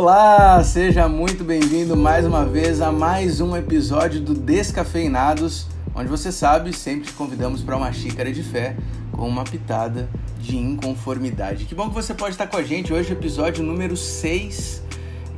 Olá, seja muito bem-vindo mais uma vez a mais um episódio do Descafeinados, onde você sabe, sempre te convidamos para uma xícara de fé com uma pitada de inconformidade. Que bom que você pode estar com a gente hoje, episódio número 6,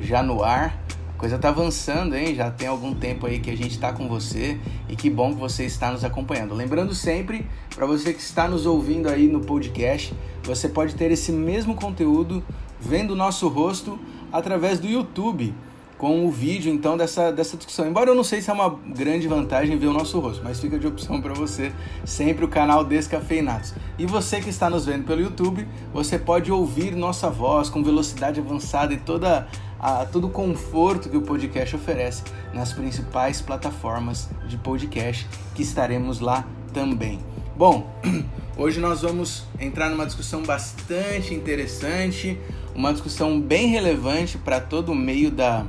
já no ar. A coisa tá avançando, hein? Já tem algum tempo aí que a gente está com você e que bom que você está nos acompanhando. Lembrando sempre, para você que está nos ouvindo aí no podcast, você pode ter esse mesmo conteúdo vendo o nosso rosto através do YouTube com o vídeo então dessa, dessa discussão. Embora eu não sei se é uma grande vantagem ver o nosso rosto, mas fica de opção para você sempre o canal Descafeinados. E você que está nos vendo pelo YouTube, você pode ouvir nossa voz com velocidade avançada e toda a, todo o conforto que o podcast oferece nas principais plataformas de podcast que estaremos lá também. Bom, hoje nós vamos entrar numa discussão bastante interessante, uma discussão bem relevante para todo o meio da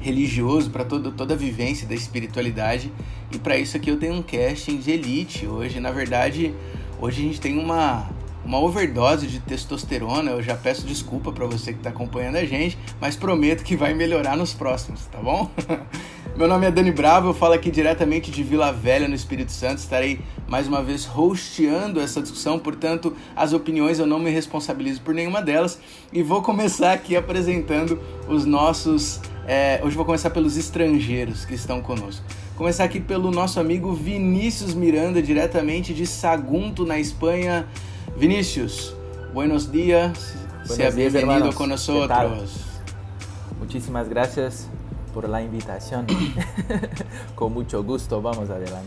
religioso, para toda a vivência da espiritualidade. E para isso aqui eu tenho um casting de elite hoje. Na verdade, hoje a gente tem uma uma overdose de testosterona. Eu já peço desculpa para você que está acompanhando a gente, mas prometo que vai melhorar nos próximos, tá bom? Meu nome é Dani Bravo, eu falo aqui diretamente de Vila Velha, no Espírito Santo. Estarei mais uma vez hosteando essa discussão, portanto, as opiniões eu não me responsabilizo por nenhuma delas. E vou começar aqui apresentando os nossos. É, hoje vou começar pelos estrangeiros que estão conosco. Começar aqui pelo nosso amigo Vinícius Miranda, diretamente de Sagunto, na Espanha. Vinícius, buenos dias, Buenos bem-vindo ¿Qué nosotros. Muchísimas gracias por la invitación. Con mucho gusto, vamos adelante.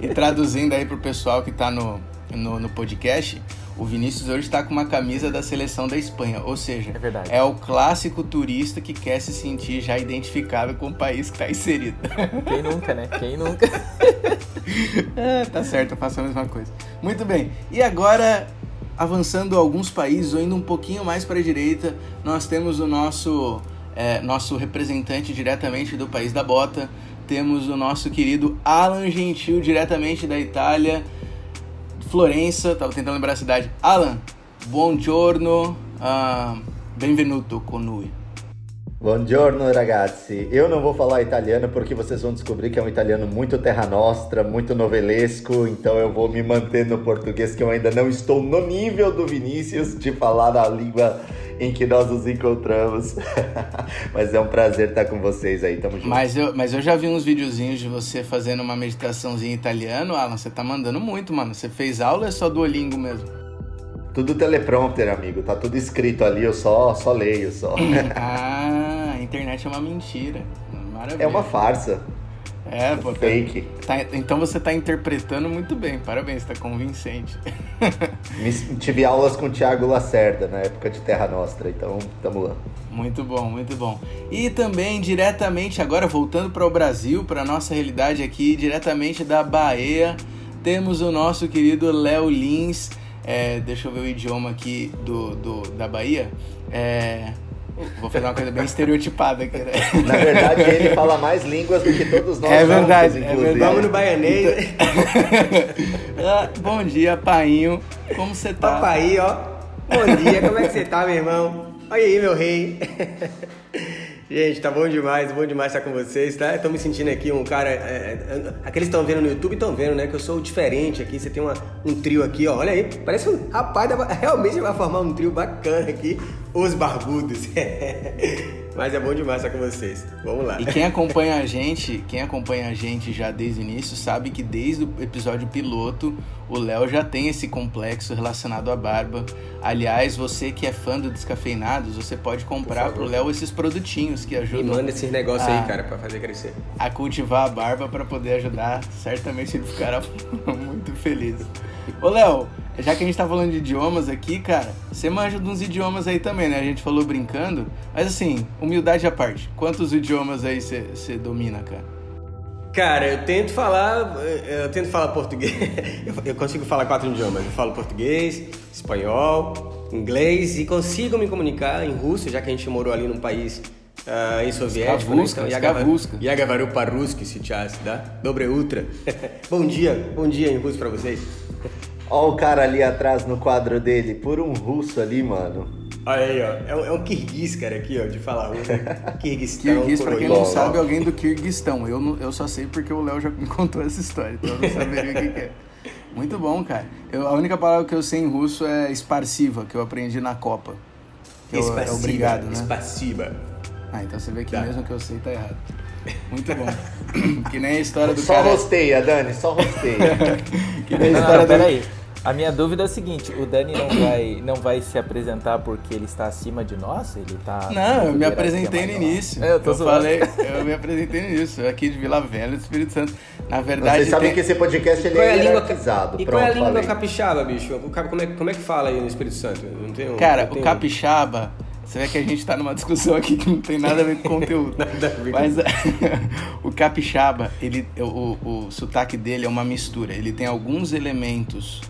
E traduzindo aí pro pessoal que tá no, no, no podcast, o Vinícius hoje está com uma camisa da seleção da Espanha, ou seja, É verdade. é o clássico turista que quer se sentir já identificado com o país que está inserido. Quem nunca, né? Quem nunca? É, tá certo, eu faço a mesma coisa. Muito bem, e agora, avançando alguns países, ou indo um pouquinho mais para a direita, nós temos o nosso, é, nosso representante diretamente do país da bota, temos o nosso querido Alan Gentil, diretamente da Itália, Florença, tava tentando lembrar a cidade. Alan, buongiorno, uh, benvenuto con noi. Buongiorno ragazzi, eu não vou falar italiano porque vocês vão descobrir que é um italiano muito terra nostra, muito novelesco, então eu vou me manter no português que eu ainda não estou no nível do Vinícius de falar a língua em que nós nos encontramos. Mas é um prazer estar com vocês aí, tamo junto. Mas eu, mas eu já vi uns videozinhos de você fazendo uma meditaçãozinha em italiano, Alan, você tá mandando muito, mano. Você fez aula ou é só Duolingo mesmo? Tudo teleprompter, amigo, tá tudo escrito ali, eu só, só leio, só. ah, a internet é uma mentira. Maravilha. É uma farsa, É, pô. tá- fake. tá- então você tá interpretando muito bem. Parabéns, tá convincente. Tive aulas com o Thiago Lacerda na época de Terra Nostra, então tamo lá. Muito bom, muito bom. E também diretamente agora voltando para o Brasil, para nossa realidade aqui, diretamente da Bahia, temos o nosso querido Léo Lins. É, deixa eu ver o idioma aqui do, do da Bahia. É, vou fazer uma coisa bem estereotipada aqui, né? Na verdade, ele fala mais línguas do que todos nós É verdade, juntos, é inclusive. verdade. Vamos no baianês. Ah, bom dia, painho. Como você tá? Papai, ó. Bom dia, como é que você tá, meu irmão? Olha aí, meu rei. Gente, tá bom demais, bom demais estar com vocês, tá? Tô me sentindo aqui um cara. é, é, aqueles que estão vendo no YouTube estão vendo, né? Que eu sou diferente aqui. Você tem uma, um trio aqui, ó. Olha aí, parece um rapaz, realmente vai formar um trio bacana aqui. Os barbudos. Mas é bom demais estar com vocês. Vamos lá. E quem acompanha a gente, quem acompanha a gente já desde o início, sabe que desde o episódio piloto, o Léo já tem esse complexo relacionado à barba. Aliás, você que é fã do Descafeinados, você pode comprar pro Léo esses produtinhos que ajudam manda esses negócios aí, cara, pra fazer crescer. a cultivar a barba para poder ajudar. Certamente ele ficará muito feliz. Ô Léo, já que a gente tá falando de idiomas aqui, cara, você manja de uns idiomas aí também, né? A gente falou brincando, mas assim, humildade à parte, quantos idiomas aí você você domina, cara? Cara, eu tento falar, eu tento falar português. Eu- Eu consigo falar quatro idiomas. Eu falo português, espanhol, inglês e consigo me comunicar em russo, já que a gente morou ali num país ah, ex-soviético. Skavuska, né? skavuska. Я говорю по-русски сейчас, да? Доброе утро. bom dia, bom dia em russo pra vocês. Ó o cara ali atrás no quadro dele, por um russo ali, mano. Olha aí, ó. É um, é um Kirguiz, cara, aqui, ó, de falar. Kirguistão. Kirguiz, pra quem não sabe, é alguém do Kirguistão. Eu, não, eu só sei porque o Léo já me contou essa história, então eu não saberia o que, que é. Muito bom, cara. Eu, a única palavra que eu sei em russo é esparsiva, que eu aprendi na Copa. Que eu, é obrigado, né? Espaciba. Ah, então você vê que tá. mesmo que eu sei tá errado. Muito bom. que nem a história do só cara... Só rosteia, Dani, só rosteia. que nem a história não, do... Peraí. A minha dúvida é a seguinte, o Dani não vai, não vai se apresentar porque ele está acima de nós? Ele tá. Não, eu me apresentei no início. É, eu, eu falei, eu me apresentei no início, aqui de Vila Velha, do Espírito Santo. Na verdade. Você sabe tem... que esse podcast ele é, é hierarquizado. E qual é a língua falei. capixaba, bicho? Como é, como é que fala aí no Espírito Santo? Não tem um, Cara, o capixaba. Você vê que a gente está numa discussão aqui que não tem nada a ver com conteúdo. nada a ver Mas o capixaba, ele, o, o, o sotaque dele é uma mistura. Ele tem alguns elementos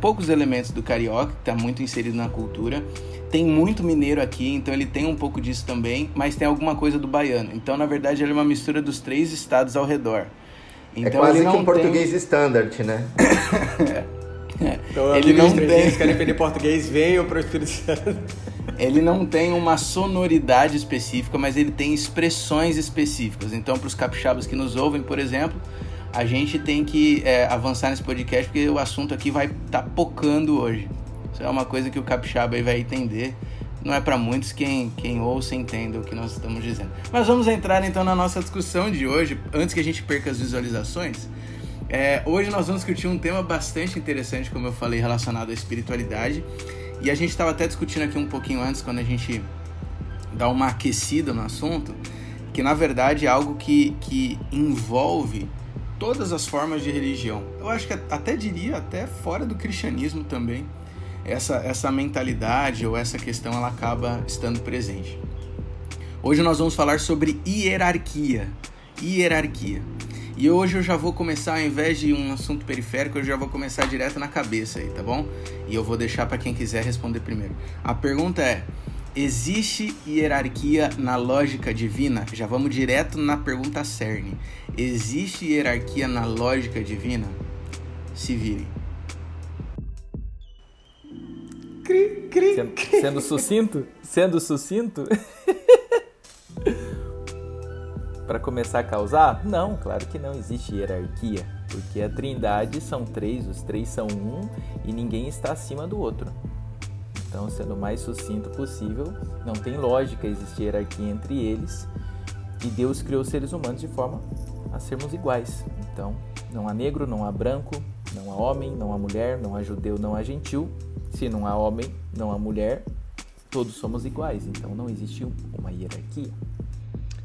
poucos elementos do carioca, que está muito inserido na cultura. Tem muito mineiro aqui, então ele tem um pouco disso também, mas tem alguma coisa do baiano. Então, na verdade, ele é uma mistura dos três estados ao redor. É então, é quase que um tem... português standard, né? é. É. Então, ele não tem... querem aprender português, venham para o Espírito Santo. Ele não tem uma sonoridade específica, mas ele tem expressões específicas. Então, para os capixabas que nos ouvem, por exemplo, a gente tem que é, avançar nesse podcast porque o assunto aqui vai estar tá pocando hoje. Isso é uma coisa que o capixaba aí vai entender. Não é para muitos quem, quem ouça entenda o que nós estamos dizendo. Mas vamos entrar então na nossa discussão de hoje, antes que a gente perca as visualizações. É, hoje nós vamos discutir um tema bastante interessante, como eu falei, relacionado à espiritualidade. E a gente estava até discutindo aqui um pouquinho antes, quando a gente dá uma aquecida no assunto, que na verdade é algo que, que envolve todas as formas de religião. Eu acho que até diria até fora do cristianismo também. Essa, essa mentalidade ou essa questão ela acaba estando presente. Hoje nós vamos falar sobre hierarquia. Hierarquia. E hoje eu já vou começar, ao invés de um assunto periférico, eu já vou começar direto na cabeça aí, tá bom? E eu vou deixar para quem quiser responder primeiro. A pergunta é: Existe hierarquia na lógica divina? Já vamos direto na pergunta cerne. Existe hierarquia na lógica divina? Se virem. Cri, cri, sendo, sendo sucinto? Sendo sucinto? Para começar a causar? Não, claro que não existe hierarquia, porque a Trindade são três, os três são um e ninguém está acima do outro. Então, sendo o mais sucinto possível, não tem lógica existir hierarquia entre eles. E Deus criou os seres humanos de forma a sermos iguais. Então, não há negro, não há branco, não há homem, não há mulher, não há judeu, não há gentil. Se não há homem, não há mulher, todos somos iguais. Então, não existe uma hierarquia.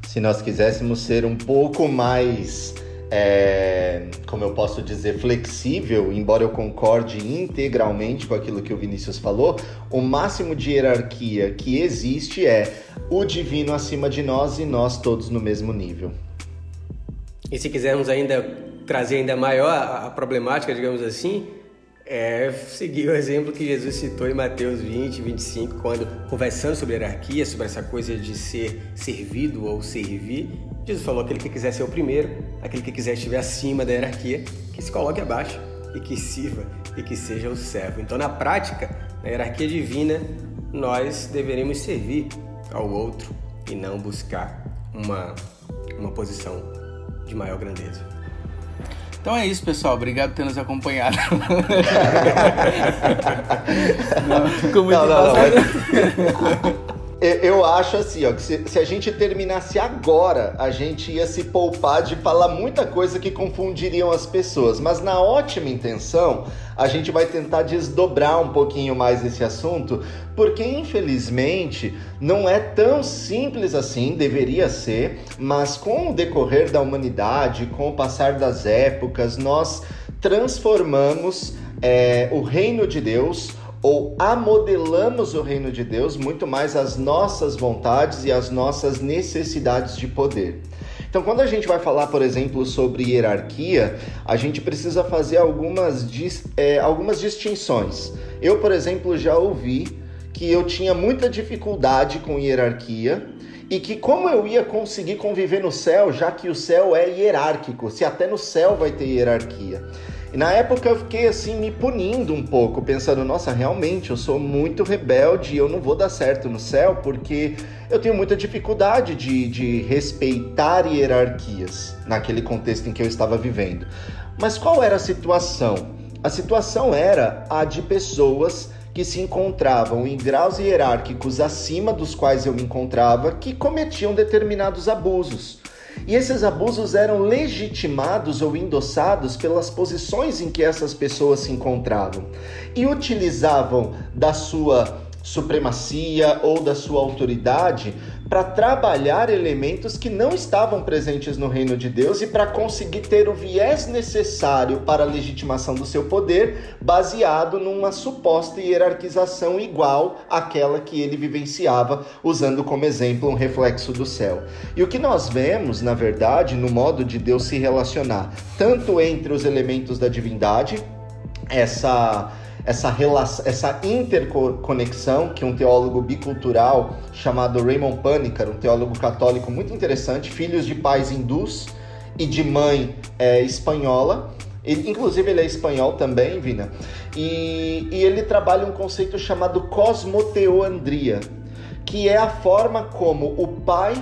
Se nós quiséssemos ser um pouco mais é, como eu posso dizer, flexível, embora eu concorde integralmente com aquilo que o Vinícius falou, o máximo de hierarquia que existe é o divino acima de nós e nós todos no mesmo nível. E se quisermos ainda trazer ainda maior a, a problemática, digamos assim, é seguir o exemplo que Jesus citou em Mateus 20, 25, quando conversando sobre hierarquia, sobre essa coisa de ser servido ou servir, Jesus falou: aquele que quiser ser o primeiro, aquele que quiser estiver acima da hierarquia, que se coloque abaixo e que sirva e que seja o servo. Então, na prática, na hierarquia divina, nós deveremos servir ao outro e não buscar uma, uma posição de maior grandeza. Então é isso, pessoal. Obrigado por ter nos acompanhado. não, não, não, não. Eu acho assim, ó, que se, se, a gente terminasse agora, a gente ia se poupar de falar muita coisa que confundiriam as pessoas. Mas na ótima intenção, a gente vai tentar desdobrar um pouquinho mais esse assunto, porque infelizmente não é tão simples assim, deveria ser, mas com o decorrer da humanidade, com o passar das épocas, nós transformamos é, o reino de Deus ou amodelamos o reino de Deus muito mais às nossas vontades e às nossas necessidades de poder. Então, quando a gente vai falar, por exemplo, sobre hierarquia, a gente precisa fazer algumas, é, algumas distinções. Eu, por exemplo, já ouvi que eu tinha muita dificuldade com hierarquia e que como eu ia conseguir conviver no céu, já que o céu é hierárquico, se até no céu vai ter hierarquia. E na época eu fiquei assim me punindo um pouco, pensando, nossa, realmente eu sou muito rebelde e eu não vou dar certo no céu porque eu tenho muita dificuldade de, de respeitar hierarquias naquele contexto em que eu estava vivendo. Mas qual era a situação? A situação era a de pessoas que se encontravam em graus hierárquicos acima dos quais eu me encontrava que cometiam determinados abusos. E esses abusos eram legitimados ou endossados pelas posições em que essas pessoas se encontravam e utilizavam da sua supremacia ou da sua autoridade para trabalhar elementos que não estavam presentes no reino de Deus e para conseguir ter o viés necessário para a legitimação do seu poder, baseado numa suposta hierarquização igual àquela que ele vivenciava, usando como exemplo um reflexo do céu. E o que nós vemos, na verdade, no modo de Deus se relacionar, tanto entre os elementos da divindade, essa essa, relação, essa interconexão que um teólogo bicultural chamado Raymond Panikkar, um teólogo católico muito interessante, filhos de pais hindus e de mãe é, espanhola, ele, inclusive ele é espanhol também, Vina, e, e ele trabalha um conceito chamado cosmoteoandria, que é a forma como o pai,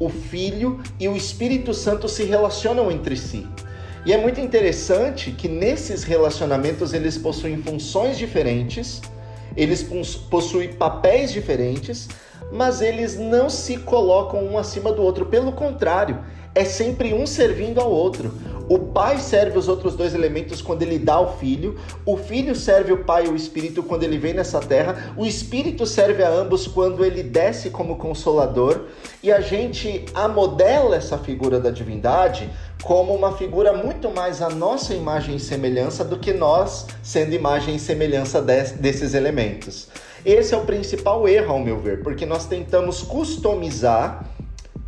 o filho e o Espírito Santo se relacionam entre si. E é muito interessante que nesses relacionamentos eles possuem funções diferentes, eles possuem papéis diferentes, mas eles não se colocam um acima do outro. Pelo contrário, é sempre um servindo ao outro. O pai serve os outros dois elementos quando ele dá ao filho, o filho serve o pai e o espírito quando ele vem nessa terra, o espírito serve a ambos quando ele desce como consolador, e a gente amodela essa figura da divindade como uma figura muito mais a nossa imagem e semelhança do que nós sendo imagem e semelhança desses elementos. Esse é o principal erro, ao meu ver, porque nós tentamos customizar,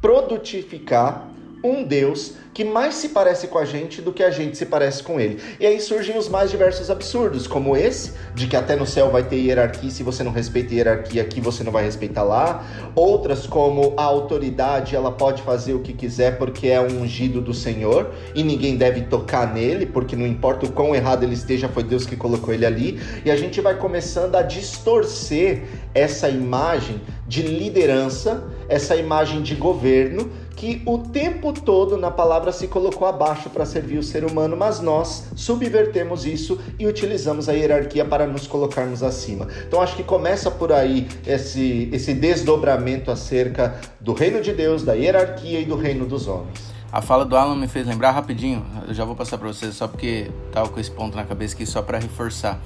produtificar um Deus que mais se parece com a gente do que a gente se parece com ele. E aí surgem os mais diversos absurdos, como esse, de que até no céu vai ter hierarquia, se você não respeita hierarquia aqui, você não vai respeitar lá. Outras, como a autoridade, ela pode fazer o que quiser porque é um ungido do Senhor e ninguém deve tocar nele, porque não importa o quão errado ele esteja, foi Deus que colocou ele ali. E a gente vai começando a distorcer essa imagem de liderança, essa imagem de governo que o tempo todo na palavra se colocou abaixo para servir o ser humano, mas nós subvertemos isso e utilizamos a hierarquia para nos colocarmos acima. Então acho que começa por aí esse, esse desdobramento acerca do reino de Deus, da hierarquia e do reino dos homens. A fala do Alan me fez lembrar rapidinho, eu já vou passar para vocês só porque tava com esse ponto na cabeça aqui só para reforçar.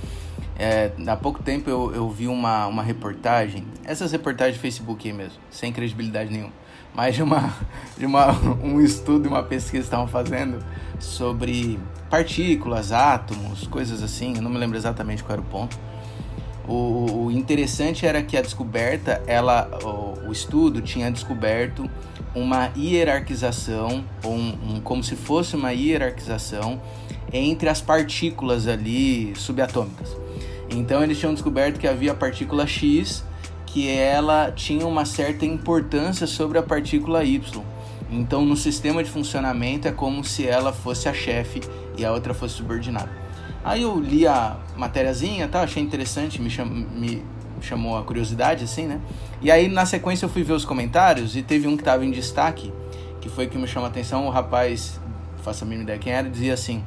É, há pouco tempo eu, eu vi uma, uma reportagem, essas reportagens de Facebook mesmo, sem credibilidade nenhuma mas de, uma, de uma, um estudo uma pesquisa que estavam fazendo sobre partículas, átomos, coisas assim, eu não me lembro exatamente qual era o ponto. O, o interessante era que a descoberta, ela, o, o, estudo tinha descoberto uma hierarquização, um, um, como se fosse uma hierarquização entre as partículas ali subatômicas. Então eles tinham descoberto que havia a partícula X que ela tinha uma certa importância sobre a partícula Y. Então, no sistema de funcionamento, é como se ela fosse a chefe e a outra fosse subordinada. Aí eu li a matériazinha, tá, achei interessante, me, cham, me chamou a curiosidade, assim, né? E aí, na sequência, eu fui ver os comentários e teve um que estava em destaque, que foi que me chamou a atenção. O rapaz, faça a mínima ideia quem era, dizia assim: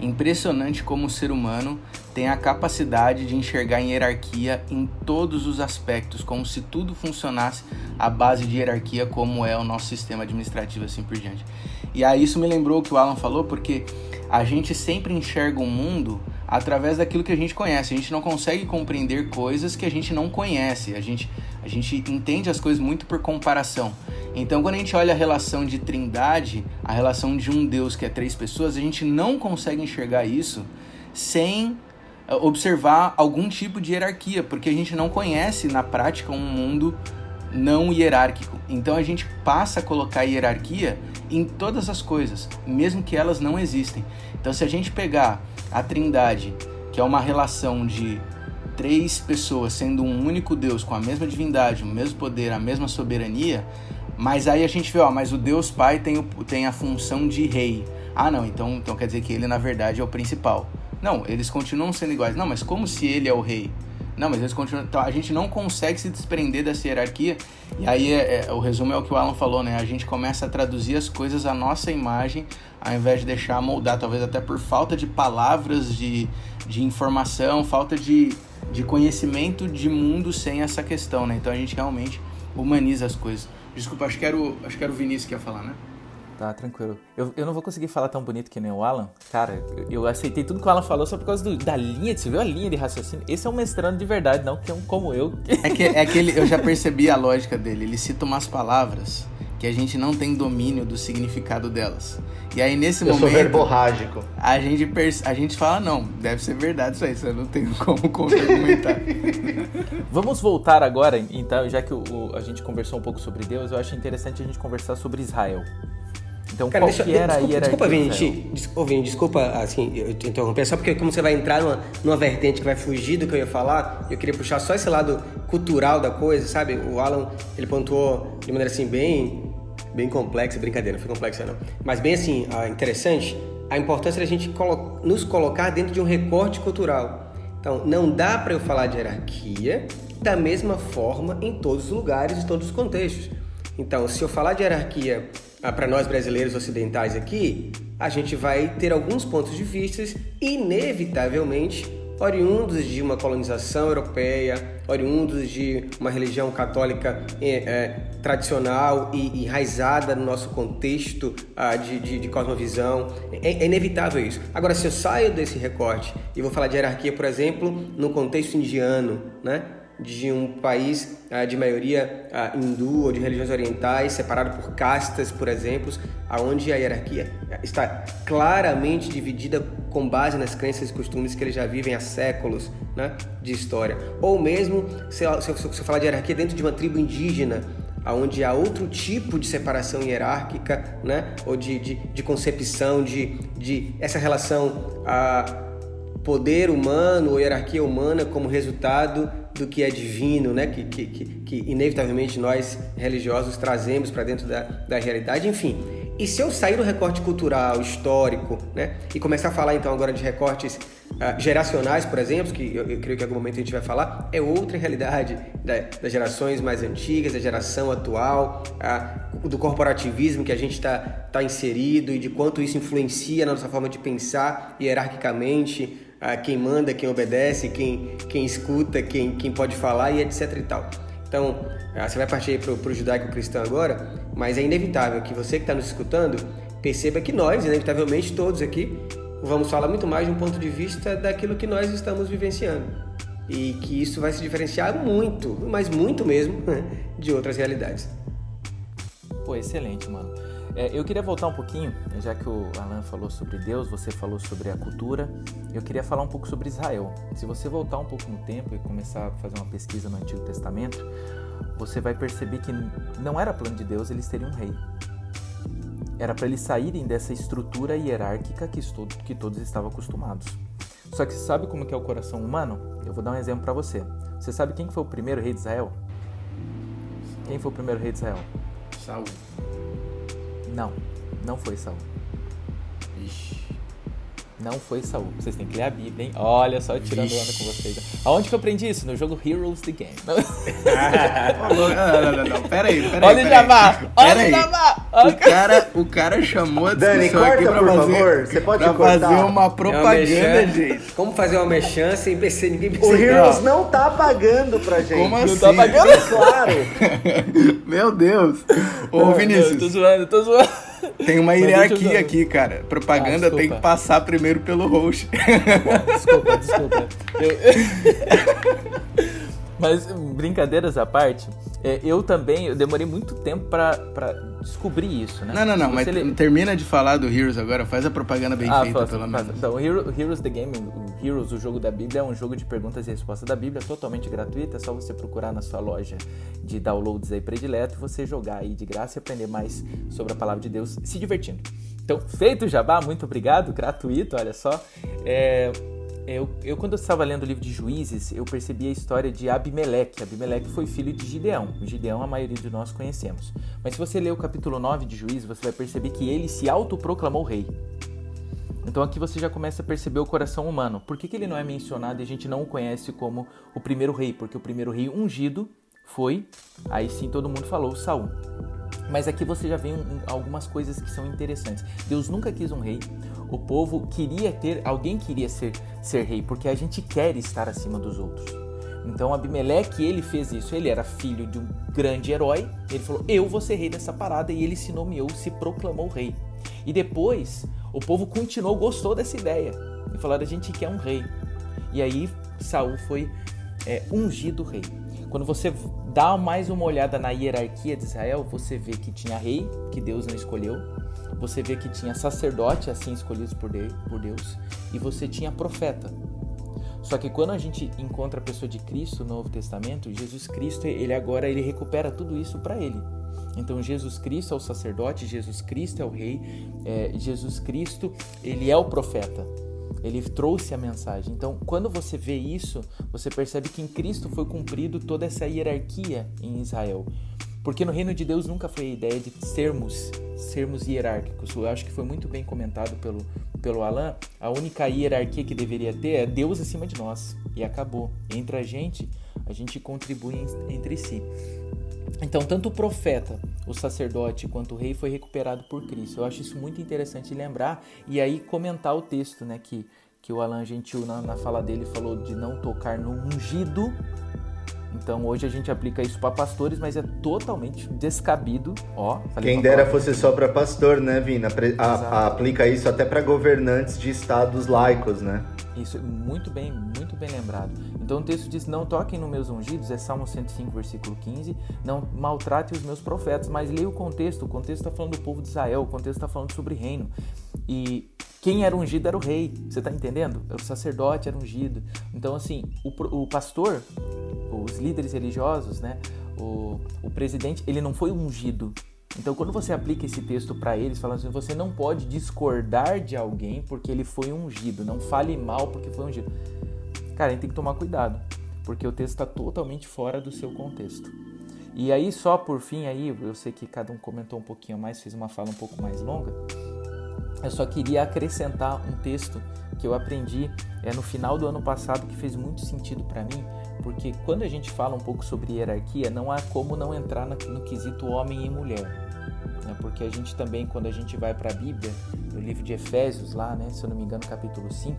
Impressionante como o ser humano tem a capacidade de enxergar em hierarquia em todos os aspectos, como se tudo funcionasse à base de hierarquia, como é o nosso sistema administrativo, assim por diante. E aí isso me lembrou o que o Alan falou, porque a gente sempre enxerga o mundo através daquilo que a gente conhece. A gente não consegue compreender coisas que a gente não conhece. A gente, a gente entende as coisas muito por comparação. Então, quando a gente olha a relação de trindade, a relação de um Deus que é três pessoas, a gente não consegue enxergar isso sem eh, observar algum tipo de hierarquia, porque a gente não conhece na prática um mundo não hierárquico. Então a gente passa a colocar hierarquia em todas as coisas, mesmo que elas não existem. Então se a gente pegar a Trindade, que é uma relação de três pessoas sendo um único Deus com a mesma divindade, o mesmo poder, a mesma soberania, mas aí a gente vê, ó, mas o Deus Pai tem, o, tem a função de rei. ah, não, então, então quer dizer que ele na verdade é o principal. Não, eles continuam sendo iguais. Não, mas como se ele é o rei? Não, mas eles continuam. Então, a gente não consegue se desprender dessa hierarquia. E aí é, é, o resumo é o que o Alan falou, né? A gente começa a traduzir as coisas à nossa imagem, ao invés de deixar moldar, talvez até por falta de palavras, de, de informação, falta de, de conhecimento de mundo sem essa questão, né? Então a gente realmente humaniza as coisas. Desculpa, acho que era o, acho que era o Vinícius que ia falar, né? Tá, tranquilo. Eu, eu não vou conseguir falar tão bonito que nem o Alan. Cara, eu, eu aceitei tudo que o Alan falou só por causa do, da linha. Você viu a linha de raciocínio? Esse é um mestrando de verdade, não que é um como eu. É que, é que ele, eu já percebi a lógica dele. Ele cita umas palavras que a gente não tem domínio do significado delas. E aí nesse eu momento. Sou verborrágico. A gente, a gente fala, não, deve ser verdade isso aí, você não tem como contra-argumentar. Vamos voltar agora, então, já que o, o, a gente conversou um pouco sobre Deus, eu acho interessante a gente conversar sobre Israel. Então, Cara, qual deixa, que era desculpa, a? Desculpa, Vini, desculpa, Vini, desculpa assim, eu te interromper, só porque como você vai entrar numa, numa vertente que vai fugir do que eu ia falar, eu queria puxar só esse lado cultural da coisa, sabe? O Alan, ele pontuou de maneira assim bem bem complexa, brincadeira, não foi complexa não, mas bem assim, interessante, a importância da gente colo nos colocar dentro de um recorte cultural. Então, não dá para eu falar de hierarquia da mesma forma em todos os lugares, em todos os contextos. Então, se eu falar de hierarquia ah, para nós brasileiros ocidentais aqui, a gente vai ter alguns pontos de vista, inevitavelmente, oriundos de uma colonização europeia, oriundos de uma religião católica é, é, tradicional e enraizada no nosso contexto ah, de, de, de, cosmovisão. É, é, inevitável isso. Agora, se eu saio desse recorte e vou falar de hierarquia, por exemplo, no contexto indiano, né? De um país uh, de maioria uh, hindu ou de religiões orientais, separado por castas, por exemplo, aonde a hierarquia está claramente dividida com base nas crenças e costumes que eles já vivem há séculos né, de história. Ou mesmo, se eu falar de hierarquia dentro de uma tribo indígena, onde há outro tipo de separação hierárquica, né, ou de, de, de concepção de, de essa relação a poder humano ou hierarquia humana como resultado do que é divino, né? que, que, que, que inevitavelmente nós religiosos trazemos para dentro da, da realidade, enfim. E se eu sair do recorte cultural, histórico, né, e começar a falar então agora de recortes uh, geracionais, por exemplo, que eu, eu, creio que em algum momento a gente vai falar, é outra realidade da, das gerações mais antigas, da geração atual, uh, do corporativismo que a gente está tá inserido e de quanto isso influencia na nossa forma de pensar hierarquicamente, a quem manda, quem obedece, quem, quem escuta, quem, quem pode falar e etc e tal. Então, ah, você vai partir para o judaico-cristão agora, mas é inevitável que você que está nos escutando perceba que nós, inevitavelmente todos aqui, vamos falar muito mais de um ponto de vista daquilo que nós estamos vivenciando. E que isso vai se diferenciar muito, mas muito mesmo, de outras realidades. Pô, excelente, mano. É, eu queria voltar um pouquinho, já que o Alan falou sobre Deus, você falou sobre a cultura, eu queria falar um pouco sobre Israel. Se você voltar um pouco no tempo e começar a fazer uma pesquisa no Antigo Testamento, você vai perceber que não era plano de Deus eles terem um rei. Era para eles saírem dessa estrutura hierárquica que, que todos estavam acostumados. Só que você sabe como que é o coração humano? Eu vou dar um exemplo para você. Você sabe quem foi o primeiro rei de Israel? Quem foi o primeiro rei de Israel? Saul. Não, não foi Saul. Ixi. Não foi Saul. Vocês têm que ler a Bíblia, hein? Olha só, tirando onda com vocês. Aonde que eu aprendi isso? No jogo Heroes the Game. não, não, não, não. Pera aí, pera Olha aí. Olha o Jabá! Olha o Jabá! O cara, o cara chamou a Dani, corta, aqui pra por fazer, favor. Você pode pra cortar. fazer uma propaganda, é uma gente. Como fazer uma mechan sem PC, ninguém O percebeu. Heroes não tá pagando pra gente. Como Não assim? tá pagando? É claro. Meu Deus. Ô, Não, Vinícius, eu tô zoando, tô zoando. tem uma hierarquia aqui, cara. Propaganda Ah, tem que passar primeiro pelo host. Desculpa, desculpa. Eu- Mas brincadeiras à parte, é, eu também eu demorei muito tempo pra, pra descobrir isso, né? Não, não, não, mas termina de falar do Heroes agora, faz a propaganda bem Ah, feita, pelo menos. Então, Hero- Heroes the Game, o Heroes, o jogo da Bíblia, é um jogo de perguntas e respostas da Bíblia, totalmente gratuito. É só você procurar na sua loja de downloads aí predileto e você jogar aí de graça e aprender mais sobre a palavra de Deus, se divertindo. Então, feito o jabá, muito obrigado, gratuito, olha só. É, eu, eu, quando eu estava lendo o livro de Juízes, eu percebi a história de Abimeleque. Abimeleque foi filho de Gideão. Gideão a maioria de nós conhecemos. Mas se você ler o capítulo 9 de Juízes, você vai perceber que ele se autoproclamou rei. Então aqui você já começa a perceber o coração humano. Por que, que ele não é mencionado e a gente não o conhece como o primeiro rei? Porque o primeiro rei ungido foi, aí sim todo mundo falou, Saul. Mas aqui você já vê um, algumas coisas que são interessantes. Deus nunca quis um rei. O povo queria ter, alguém queria ser, ser rei, porque a gente quer estar acima dos outros. Então Abimeleque, ele fez isso. Ele era filho de um grande herói. Ele falou: Eu vou ser rei dessa parada. E ele se nomeou, se proclamou rei. E depois o povo continuou, gostou dessa ideia. E falaram: A gente quer um rei. E aí Saul foi é, ungido rei. Quando você dá mais uma olhada na hierarquia de Israel, você vê que tinha rei, que Deus não escolheu. Você vê que tinha sacerdote, assim escolhidos por Deus. E você tinha profeta. Só que quando a gente encontra a pessoa de Cristo no Novo Testamento, Jesus Cristo, ele agora ele recupera tudo isso para ele. Então Jesus Cristo é o sacerdote, Jesus Cristo é o rei, é, Jesus Cristo ele é o profeta. Ele trouxe a mensagem. Então, quando você vê isso, você percebe que em Cristo foi cumprido toda essa hierarquia em Israel. Porque no reino de Deus nunca foi a ideia de sermos sermos hierárquicos. Eu acho que foi muito bem comentado pelo, pelo Alan. A única hierarquia que deveria ter é Deus acima de nós. E acabou. Entre a gente, a gente contribui entre si. Então, tanto o profeta, o sacerdote, quanto o rei foi recuperado por Cristo. Eu acho isso muito interessante lembrar e aí comentar o texto, né? Que, que o Alan Gentil, na, na fala dele, falou de não tocar no ungido então hoje a gente aplica isso para pastores, mas é totalmente descabido. Ó, Quem dera fosse só para pastor, né, Vina? A, a, aplica isso até para governantes de estados laicos, né? Isso, muito bem, muito bem lembrado. Então o texto diz: Não toquem nos meus ungidos, é Salmo 105, versículo 15. Não maltrate os meus profetas, mas leia o contexto. O contexto está falando do povo de Israel, o contexto está falando sobre reino. E quem era ungido era o rei, você está entendendo? O sacerdote era ungido. Então, assim, o, o pastor os líderes religiosos, né, o, o presidente, ele não foi ungido. Então, quando você aplica esse texto para eles, falando assim, você não pode discordar de alguém porque ele foi ungido, não fale mal porque foi ungido. Cara, a gente tem que tomar cuidado, porque o texto está totalmente fora do seu contexto. E aí, só por fim, aí, eu sei que cada um comentou um pouquinho mais, fez uma fala um pouco mais longa. Eu só queria acrescentar um texto que eu aprendi é, no final do ano passado que fez muito sentido para mim, porque quando a gente fala um pouco sobre hierarquia, não há como não entrar no, no quesito homem e mulher. Né? Porque a gente também, quando a gente vai para a Bíblia, no livro de Efésios, lá, né, se eu não me engano, capítulo 5,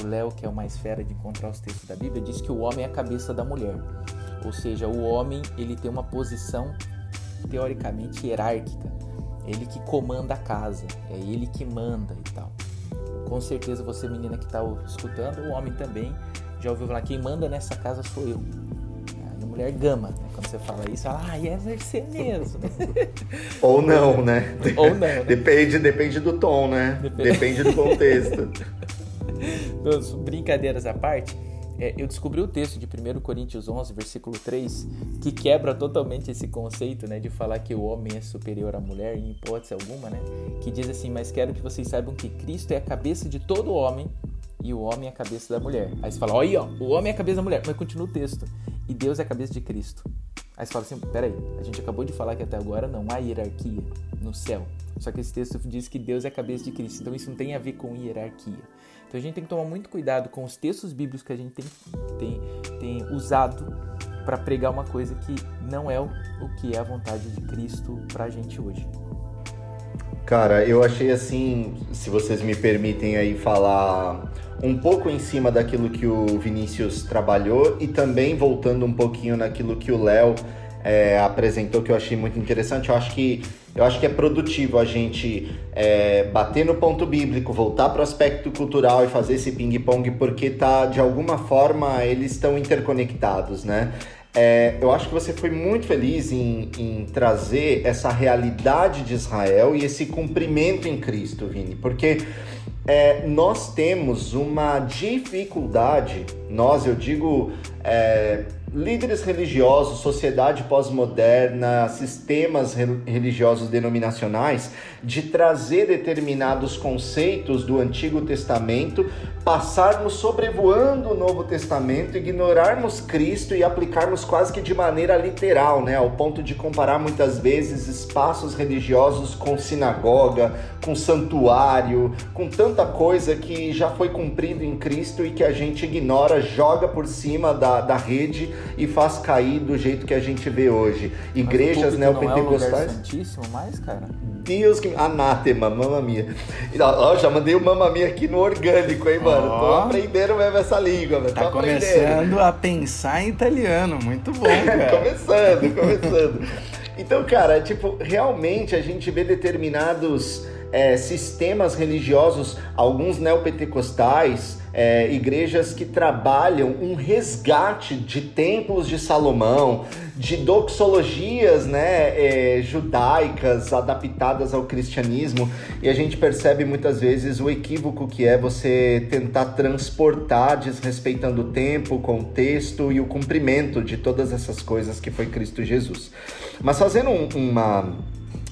o Léo, que é o mais fera de encontrar os textos da Bíblia, diz que o homem é a cabeça da mulher. Ou seja, o homem ele tem uma posição teoricamente hierárquica. Ele que comanda a casa, é ele que manda e tal. Com certeza você, menina que está escutando, o homem também já ouviu falar, quem manda nessa casa sou eu. a mulher gama, né? Quando você fala isso, ela, ah, é você mesmo. Ou não, né? Ou não. Né? Depende, depende do tom, né? Depende, depende do contexto. Brincadeiras à parte, é, eu descobri o texto de 1 Coríntios 11, versículo 3, que quebra totalmente esse conceito, né, de falar que o homem é superior à mulher, em hipótese alguma, né, que diz assim, mas quero que vocês saibam que Cristo é a cabeça de todo homem e o homem é a cabeça da mulher. Aí você fala, olha ó, o homem é a cabeça da mulher, mas continua o texto. E Deus é a cabeça de Cristo. Aí você fala assim, peraí, a gente acabou de falar que até agora não há hierarquia no céu. Só que esse texto diz que Deus é a cabeça de Cristo. Então isso não tem a ver com hierarquia. Então a gente tem que tomar muito cuidado com os textos bíblicos que a gente tem, tem, tem usado para pregar uma coisa que não é o, o que é a vontade de Cristo para a gente hoje. Cara, eu achei assim, se vocês me permitem aí falar um pouco em cima daquilo que o Vinícius trabalhou e também voltando um pouquinho naquilo que o Léo é, apresentou, que eu achei muito interessante. Eu acho que, eu acho que é produtivo a gente é, bater no ponto bíblico, voltar para o aspecto cultural e fazer esse ping-pong, porque tá, de alguma forma eles estão interconectados, né? É, eu acho que você foi muito feliz em, em, trazer essa realidade de Israel e esse cumprimento em Cristo, Vini, porque é, nós temos uma dificuldade, nós, eu digo, é, líderes religiosos, sociedade pós-moderna, sistemas religiosos denominacionais, de trazer determinados conceitos do Antigo Testamento passarmos sobrevoando o Novo Testamento, ignorarmos Cristo e aplicarmos quase que de maneira literal, né, ao ponto de comparar muitas vezes espaços religiosos com sinagoga, com santuário, com tanta coisa que já foi cumprido em Cristo e que a gente ignora, joga por cima da, da rede e faz cair do jeito que a gente vê hoje. Igrejas neopentecostais. Não é o santíssimo mais, cara? Deus que. Anátema, mamamia. Ó, já mandei o mamamia aqui no orgânico, hein, mano? Oh. Tô aprendendo mesmo essa língua, mano. Tá começando a pensar em italiano. Muito bom, cara. começando, começando. Então, cara, tipo, realmente a gente vê determinados é, sistemas religiosos, alguns neopentecostais, é, igrejas que trabalham um resgate de templos de Salomão, de doxologias né, é, judaicas adaptadas ao cristianismo, e a gente percebe muitas vezes o equívoco que é você tentar transportar, desrespeitando o tempo, o contexto e o cumprimento de todas essas coisas que foi Cristo Jesus. Mas fazendo um, uma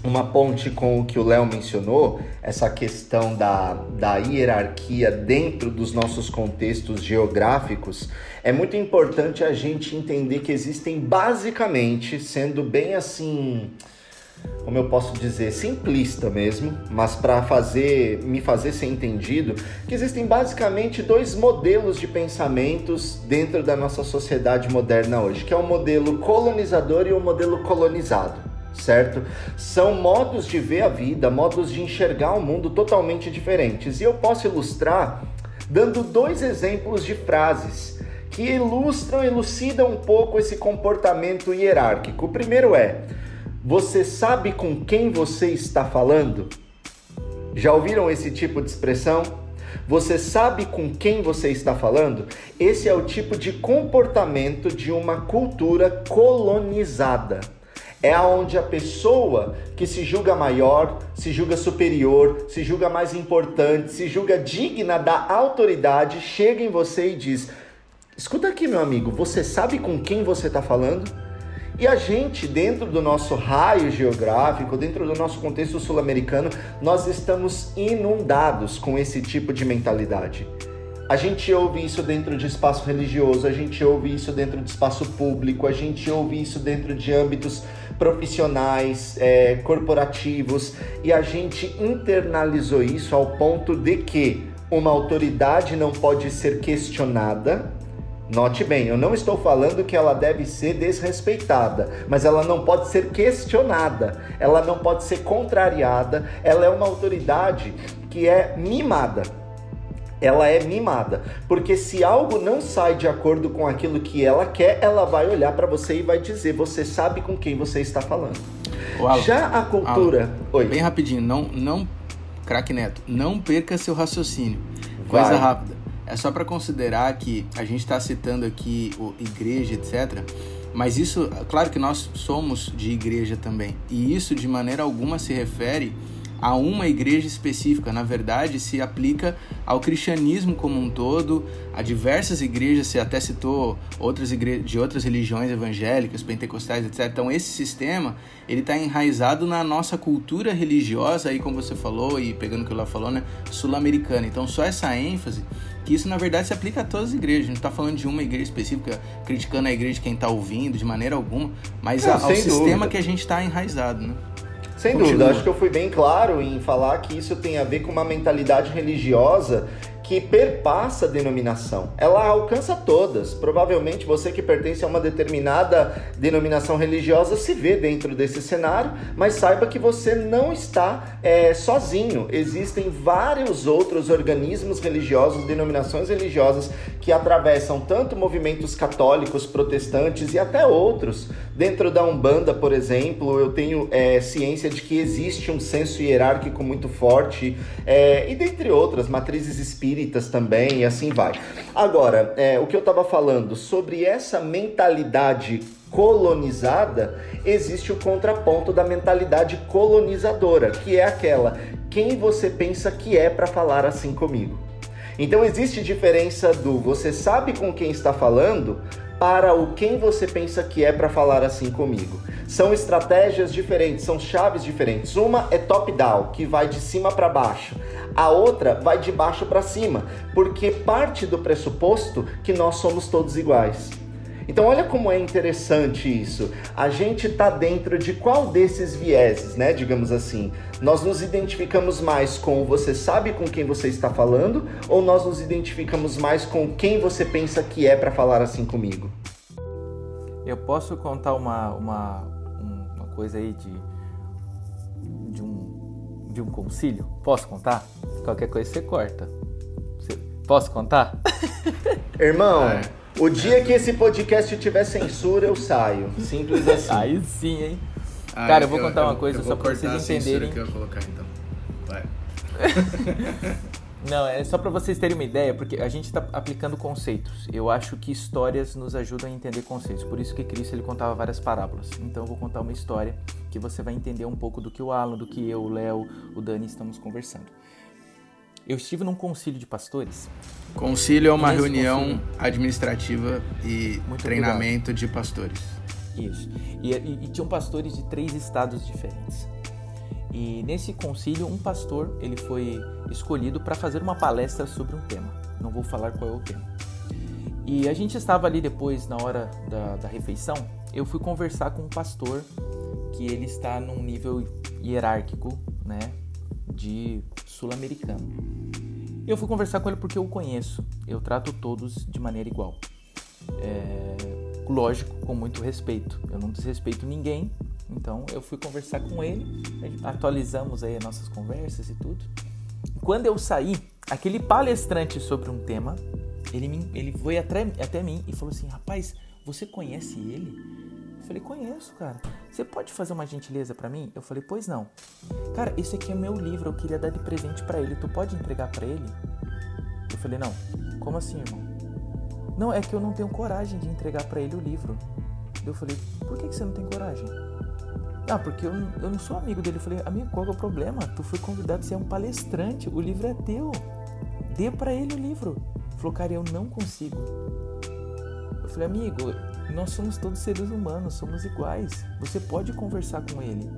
uma ponte com o que o Léo mencionou, essa questão da, da hierarquia dentro dos nossos contextos geográficos, é muito importante a gente entender que existem basicamente, sendo bem assim, como eu posso dizer, simplista mesmo, mas para fazer me fazer ser entendido, que existem basicamente dois modelos de pensamentos dentro da nossa sociedade moderna hoje, que é o modelo colonizador e o modelo colonizado certo? São modos de ver a vida, modos de enxergar o mundo totalmente diferentes. E eu posso ilustrar dando dois exemplos de frases que ilustram, elucidam um pouco esse comportamento hierárquico. O primeiro é: Você sabe com quem você está falando? Já ouviram esse tipo de expressão? Você sabe com quem você está falando? Esse é o tipo de comportamento de uma cultura colonizada é aonde a pessoa que se julga maior, se julga superior, se julga mais importante, se julga digna da autoridade, chega em você e diz: Escuta aqui, meu amigo, você sabe com quem você está falando? E a gente, dentro do nosso raio geográfico, dentro do nosso contexto sul-americano, nós estamos inundados com esse tipo de mentalidade. A gente ouve isso dentro de espaço religioso, a gente ouve isso dentro de espaço público, a gente ouve isso dentro de âmbitos profissionais, é, corporativos, e a gente internalizou isso ao ponto de que uma autoridade não pode ser questionada. Note bem, eu não estou falando que ela deve ser desrespeitada, mas ela não pode ser questionada, ela não pode ser contrariada, ela é uma autoridade que é mimada ela é mimada, porque se algo não sai de acordo com aquilo que ela quer, ela vai olhar para você e vai dizer: você sabe com quem você está falando. Alan, Já a cultura, Alan, Oi. bem rapidinho, não, não, craque Neto, não perca seu raciocínio. Vai. Coisa rápida. É só para considerar que a gente está citando aqui o igreja, etc. Mas isso, claro que nós somos de igreja também. E isso de maneira alguma se refere a uma igreja específica. Na verdade, se aplica ao cristianismo como um todo, a diversas igrejas, você até citou outras igrejas de outras religiões evangélicas, pentecostais, etc. Então, esse sistema, ele está enraizado na nossa cultura religiosa, aí como você falou, e pegando o que ela falou, né, sul-americana. Então, só essa ênfase que isso na verdade se aplica a todas as igrejas. A gente está falando de uma igreja específica, criticando a igreja de quem está ouvindo de maneira alguma, mas Não, ao sistema que a gente está enraizado, né? Sem Continua. dúvida, acho que eu fui bem claro em falar que isso tem a ver com uma mentalidade religiosa que perpassa a denominação. Ela alcança todas. Provavelmente você que pertence a uma determinada denominação religiosa se vê dentro desse cenário, mas saiba que você não está é, sozinho. Existem vários outros organismos religiosos, denominações religiosas que atravessam tanto movimentos católicos, protestantes e até outros. Dentro da Umbanda, por exemplo, eu tenho é, ciência de que existe um senso hierárquico muito forte, é, e dentre outras, matrizes espíritas espíritas também e assim vai. Agora, é, o que eu estava falando sobre essa mentalidade colonizada, existe o contraponto da mentalidade colonizadora, que é aquela quem você pensa que é para falar assim comigo. Então existe diferença do você sabe com quem está falando para o quem você pensa que é para falar assim comigo. São estratégias diferentes, são chaves diferentes. Uma é top-down, que vai de cima para baixo. A outra vai de baixo para cima, porque parte do pressuposto que nós somos todos iguais. Então olha como é interessante isso. A gente está dentro de qual desses vieses, né? Digamos assim. Nós nos identificamos mais com você sabe com quem você está falando ou nós nos identificamos mais com quem você pensa que é para falar assim comigo? Eu posso contar uma, uma, uma coisa aí de, de, um, de um concílio? Posso contar? Qualquer coisa você corta. Posso contar? Irmão, é. O dia que esse podcast tiver censura, eu saio. Simples assim. Aí sim, hein? Ah, Cara, eu vou contar uma coisa só pra vocês entenderem. Que eu vou colocar, então. Vai. Não, é só para vocês terem uma ideia, porque a gente está aplicando conceitos. Eu acho que histórias nos ajudam a entender conceitos. Por isso que Cristo ele contava várias parábolas. Então eu vou contar uma história que você vai entender um pouco do que o Alan, do que eu, o Léo, o Dani estamos conversando. Eu estive num concílio de pastores. Concílio é uma reunião concílio... administrativa e Muito treinamento obrigado. de pastores. Isso. E, e, e tinham pastores de três estados diferentes. E nesse concílio, um pastor ele foi escolhido para fazer uma palestra sobre um tema. Não vou falar qual é o tema. E a gente estava ali depois, na hora da, da refeição, eu fui conversar com um pastor que ele está num nível hierárquico, né, de sul-americano. Eu fui conversar com ele porque eu o conheço. Eu trato todos de maneira igual. É, lógico, com muito respeito. Eu não desrespeito ninguém. Então eu fui conversar com ele, atualizamos aí as nossas conversas e tudo. Quando eu saí, aquele palestrante sobre um tema, ele, me, ele foi até, até mim e falou assim: Rapaz, você conhece ele? Falei, conheço, cara. Você pode fazer uma gentileza para mim? Eu falei, pois não. Cara, esse aqui é meu livro, eu queria dar de presente para ele. Tu pode entregar para ele? Eu falei, não. Como assim, irmão? Não, é que eu não tenho coragem de entregar para ele o livro. Eu falei, por que, você não tem coragem? Ah, porque eu, eu não sou amigo dele. Eu falei, amigo, qual é o problema? Tu foi convidado, você é um palestrante, o livro é teu. Dê para ele o livro. Falou, cara, eu não consigo. Eu falei, amigo, nós somos todos seres humanos, somos iguais. Você pode conversar com ele.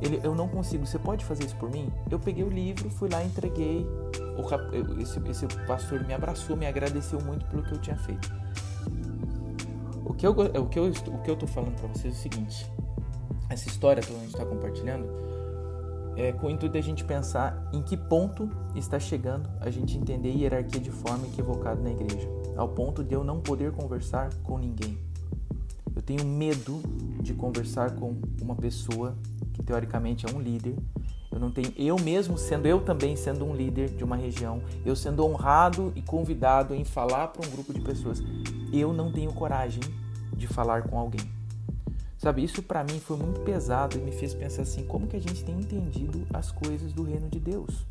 ele eu não consigo, você pode fazer isso por mim? Eu peguei o livro, fui lá, entreguei. O, esse, esse pastor me abraçou, me agradeceu muito pelo que eu tinha feito. O que eu, o que eu, o que eu falando para vocês é o seguinte: essa história que a gente está compartilhando é com o intuito da gente pensar em que ponto está chegando a gente entender hierarquia de forma equivocada na igreja ao ponto de eu não poder conversar com ninguém. Eu tenho medo de conversar com uma pessoa que teoricamente é um líder. Eu não tenho, eu mesmo sendo eu também sendo um líder de uma região, eu sendo honrado e convidado em falar para um grupo de pessoas, eu não tenho coragem de falar com alguém. Sabe, isso para mim foi muito pesado e me fez pensar assim, como que a gente tem entendido as coisas do reino de Deus?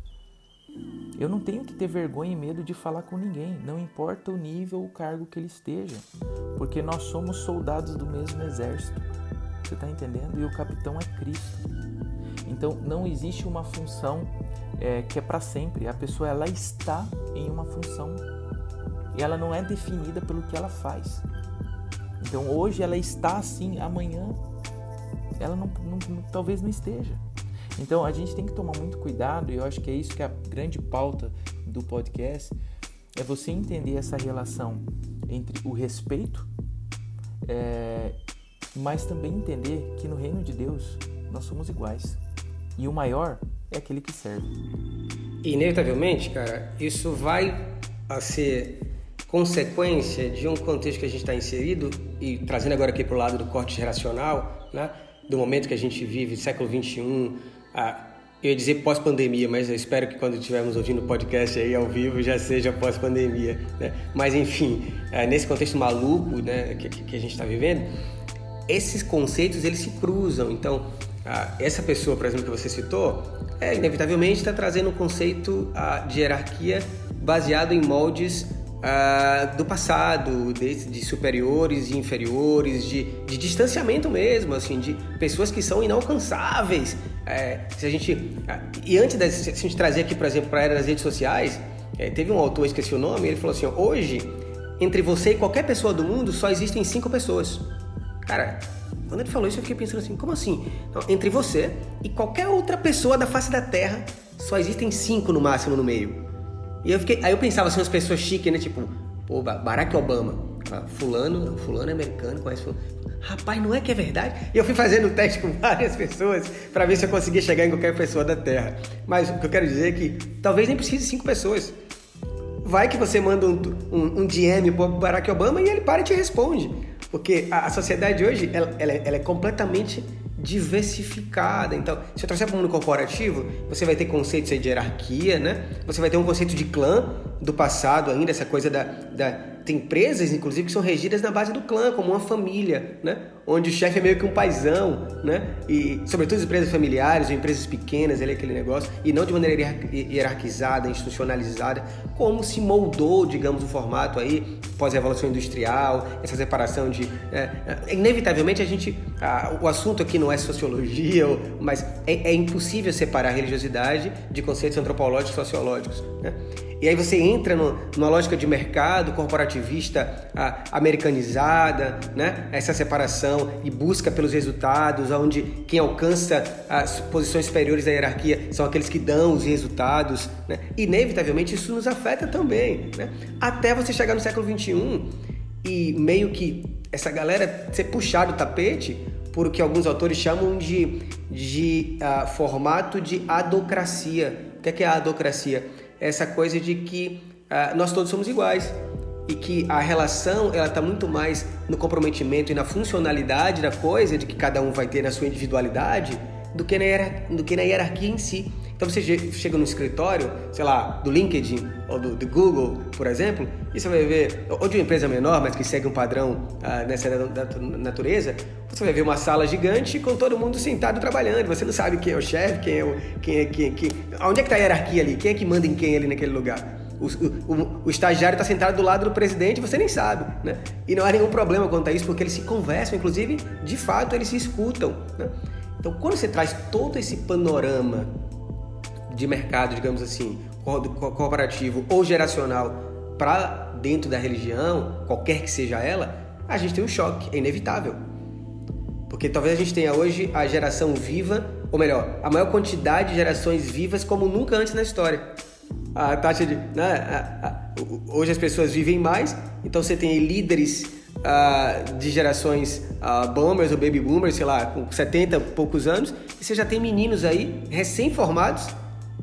Eu não tenho que ter vergonha e medo de falar com ninguém, não importa o nível ou o cargo que ele esteja, porque nós somos soldados do mesmo exército. Você está entendendo? E o capitão é Cristo. Então não existe uma função é, que é para sempre. A pessoa ela está em uma função e ela não é definida pelo que ela faz. Então hoje ela está assim, amanhã ela não, não, talvez não esteja. Então a gente tem que tomar muito cuidado, e eu acho que é isso que é a grande pauta do podcast, é você entender essa relação entre o respeito, é, mas também entender que no reino de Deus nós somos iguais. E o maior é aquele que serve. Inevitavelmente, cara, isso vai a ser consequência de um contexto que a gente está inserido e trazendo agora aqui para o lado do corte geracional, né? do momento que a gente vive, século 21, ah, eu ia dizer pós-pandemia, mas eu espero que quando estivermos ouvindo o podcast aí ao vivo já seja pós-pandemia, né? Mas enfim, é, nesse contexto maluco né, que, que a gente está vivendo, esses conceitos eles se cruzam. Então, essa pessoa, por exemplo, que você citou, é, inevitavelmente está trazendo um conceito de hierarquia baseado em moldes Uh, do passado, de, de, superiores e inferiores, de, de, distanciamento mesmo, assim, de pessoas que são inalcançáveis. É, se a gente uh, e antes se a gente trazer aqui, por exemplo, para a era das redes sociais, é, teve um autor, esqueci o nome, ele falou assim: hoje entre você e qualquer pessoa do mundo só existem cinco pessoas. Cara, quando ele falou isso, eu fiquei pensando assim: como assim? Não, entre você e qualquer outra pessoa da face da Terra, só existem cinco no máximo no meio. E eu fiquei, aí eu pensava assim, umas pessoas chiques, né? Tipo, pô, Barack Obama. Ah, fulano, fulano é americano, conhece fulano. Rapaz, não é que é verdade? E eu fui fazendo teste com várias pessoas para ver se eu conseguia chegar em qualquer pessoa da Terra. Mas o que eu quero dizer é que talvez nem precise de cinco pessoas. Vai que você manda um, um, um DM pro Barack Obama e ele para e te responde. Porque a, a sociedade hoje, ela, ela, ela é completamente diversificada. Então, se eu trouxer para o mundo corporativo, você vai ter conceitos de hierarquia, né? Você vai ter um conceito de clã do passado ainda, essa coisa da, da tem empresas, inclusive, que são regidas na base do clã, como uma família, né? Onde o chefe é meio que um paizão, né? E, sobretudo, as empresas familiares ou empresas pequenas, ele é aquele negócio, e não de maneira hierarquizada, institucionalizada, como se moldou, digamos, o formato aí, pós-revolução industrial, essa separação de... É, é, inevitavelmente, a gente... A, o assunto aqui não é sociologia, mas é, é impossível separar religiosidade de conceitos antropológicos e sociológicos, né? E aí você entra no, numa lógica de mercado corporativista ah, americanizada, né? essa separação e busca pelos resultados, onde quem alcança as posições superiores da hierarquia são aqueles que dão os resultados. Né? Inevitavelmente isso nos afeta também. Né? Até você chegar no século XXI e meio que essa galera ser puxado o tapete por o que alguns autores chamam de, de uh, formato de adocracia. O que é, que é a adocracia? Essa coisa de que uh, nós todos somos iguais e que a relação ela está muito mais no comprometimento e na funcionalidade da coisa, de que cada um vai ter na sua individualidade, do que na, do que na hierarquia em si. Então você chega no escritório, sei lá, do LinkedIn ou do, do, Google, por exemplo, e você vai ver, ou de uma empresa menor, mas que segue um padrão ah, nessa natureza, você vai ver uma sala gigante com todo mundo sentado trabalhando. Você não sabe quem é o chefe, quem é o. Quem é, quem, quem, onde é que está a hierarquia ali? Quem é que manda em quem ali naquele lugar? O, o, o, estagiário está sentado do lado do presidente, você nem sabe, né? E não há nenhum problema quanto a isso, porque eles se conversam, inclusive, de fato, eles se escutam, né? Então, quando você traz todo esse panorama de mercado, digamos assim, corporativo ou geracional para dentro da religião, qualquer que seja ela, a gente tem um choque, é inevitável. Porque talvez a gente tenha hoje a geração viva, ou melhor, a maior quantidade de gerações vivas como nunca antes na história. A taxa de. Né, a, a, hoje as pessoas vivem mais, então você tem líderes uh, de gerações uh, boomers ou baby boomers, sei lá, com 70 e poucos anos, e você já tem meninos aí recém-formados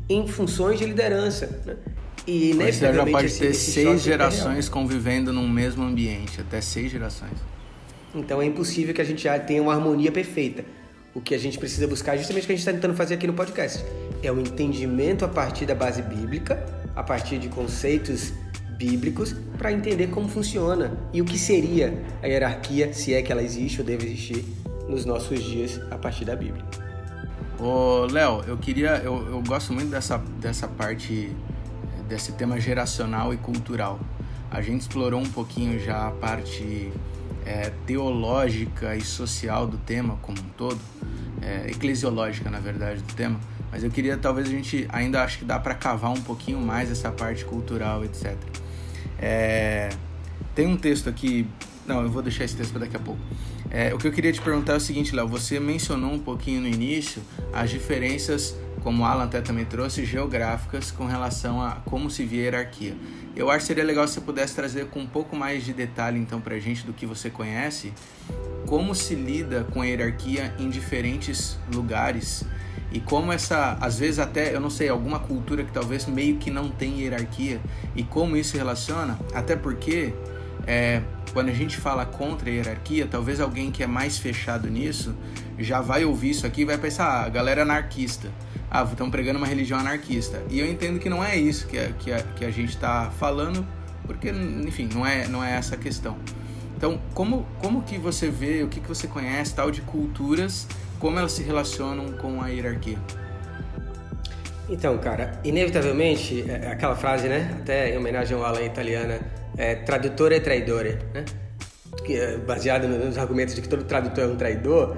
em funções de liderança. Né? E já pode esse, ter esse seis gerações convivendo num mesmo ambiente, até seis gerações. Então é impossível que a gente já tenha uma harmonia perfeita. O que a gente precisa buscar é justamente o que a gente está tentando fazer aqui no podcast. É o entendimento a partir da base bíblica, a partir de conceitos bíblicos, para entender como funciona e o que seria a hierarquia, se é que ela existe ou deve existir nos nossos dias a partir da Bíblia. Ô, Léo, eu queria. Eu, eu gosto muito dessa, dessa parte, desse tema geracional e cultural. A gente explorou um pouquinho já a parte é, teológica e social do tema como um todo, é, eclesiológica na verdade do tema, mas eu queria talvez a gente ainda acho que dá para cavar um pouquinho mais essa parte cultural, etc. É, tem um texto aqui, não, eu vou deixar esse texto para daqui a pouco. É, o que eu queria te perguntar é o seguinte, Léo, você mencionou um pouquinho no início as diferenças, como o Alan até também trouxe, geográficas com relação a como se vê a hierarquia. Eu acho que seria legal se você pudesse trazer com um pouco mais de detalhe então para a gente do que você conhece, como se lida com a hierarquia em diferentes lugares e como essa, às vezes até, eu não sei, alguma cultura que talvez meio que não tem hierarquia e como isso relaciona, até porque é, quando a gente fala contra a hierarquia, talvez alguém que é mais fechado nisso já vai ouvir isso aqui e vai pensar, ah, a galera é anarquista. Ah, estão pregando uma religião anarquista. E eu entendo que não é isso que a, que a, que a gente está falando, porque, enfim, não é, não é essa a questão. Então, como, como que você vê, o que, que você conhece tal de culturas, como elas se relacionam com a hierarquia? Então, cara, inevitavelmente, é, é aquela frase, né? Até em homenagem ao Alan italiana, é, tradutor é traidor, né? Que é baseado nos argumentos de que todo tradutor é um traidor,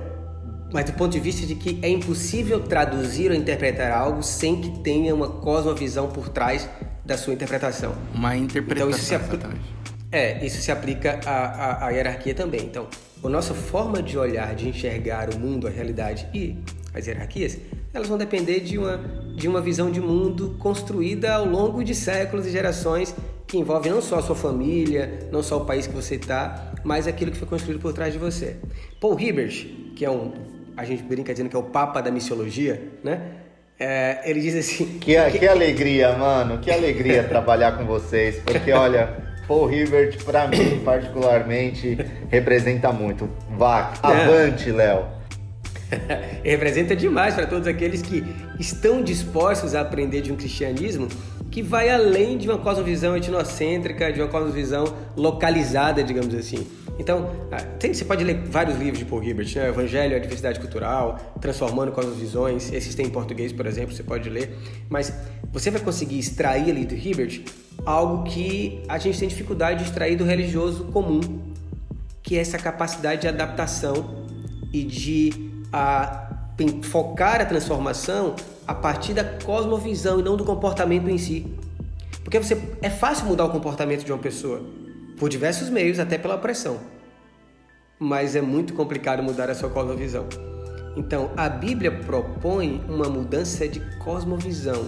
mas do ponto de vista de que é impossível traduzir ou interpretar algo sem que tenha uma cosmovisão por trás da sua interpretação. Uma interpretação, então, isso se É, isso se aplica à, à, à hierarquia também. Então, a nossa forma de olhar, de enxergar o mundo, a realidade e as hierarquias, elas vão depender de uma, de uma visão de mundo construída ao longo de séculos e gerações que envolve não só a sua família, não só o país que você está, mas aquilo que foi construído por trás de você. Paul Hibbert, que é um, a gente brinca dizendo que é o papa da missiologia, né? É, ele diz assim... Que, que, que alegria, mano, que alegria trabalhar com vocês, porque olha, Paul Hibbert, para mim, particularmente, representa muito. Vá, avante, Léo. representa demais para todos aqueles que estão dispostos a aprender de um cristianismo que vai além de uma cosmovisão etnocêntrica, de uma cosmovisão localizada, digamos assim. Então, ah, você pode ler vários livros de Paul Hibbert, né? Evangelho, a Diversidade Cultural, Transformando Cosmovisões, esses tem em português, por exemplo, você pode ler, mas você vai conseguir extrair ali do Hibbert algo que a gente tem dificuldade de extrair do religioso comum, que é essa capacidade de adaptação e de a, focar a transformação a partir da cosmovisão e não do comportamento em si. Porque você, é fácil mudar o comportamento de uma pessoa por diversos meios, até pela pressão. Mas é muito complicado mudar a sua cosmovisão. Então, a Bíblia propõe uma mudança de cosmovisão,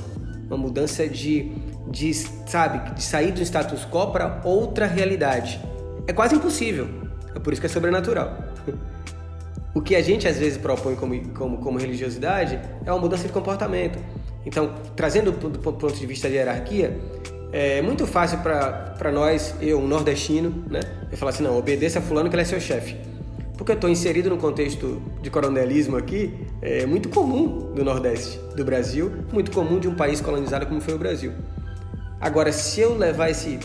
uma mudança de, de sabe, de sair do status quo para outra realidade. É quase impossível. É por isso que é sobrenatural. O que a gente às vezes propõe como, como, como religiosidade é uma mudança de comportamento. Então, trazendo do, ponto de vista de hierarquia, é muito fácil para nós, eu, um nordestino, né? Eu falar assim, não, obedeça a fulano que ele é seu chefe. Porque eu estou inserido no contexto de coronelismo aqui, é muito comum do Nordeste do Brasil, muito comum de um país colonizado como foi o Brasil. Agora, se eu levar esse,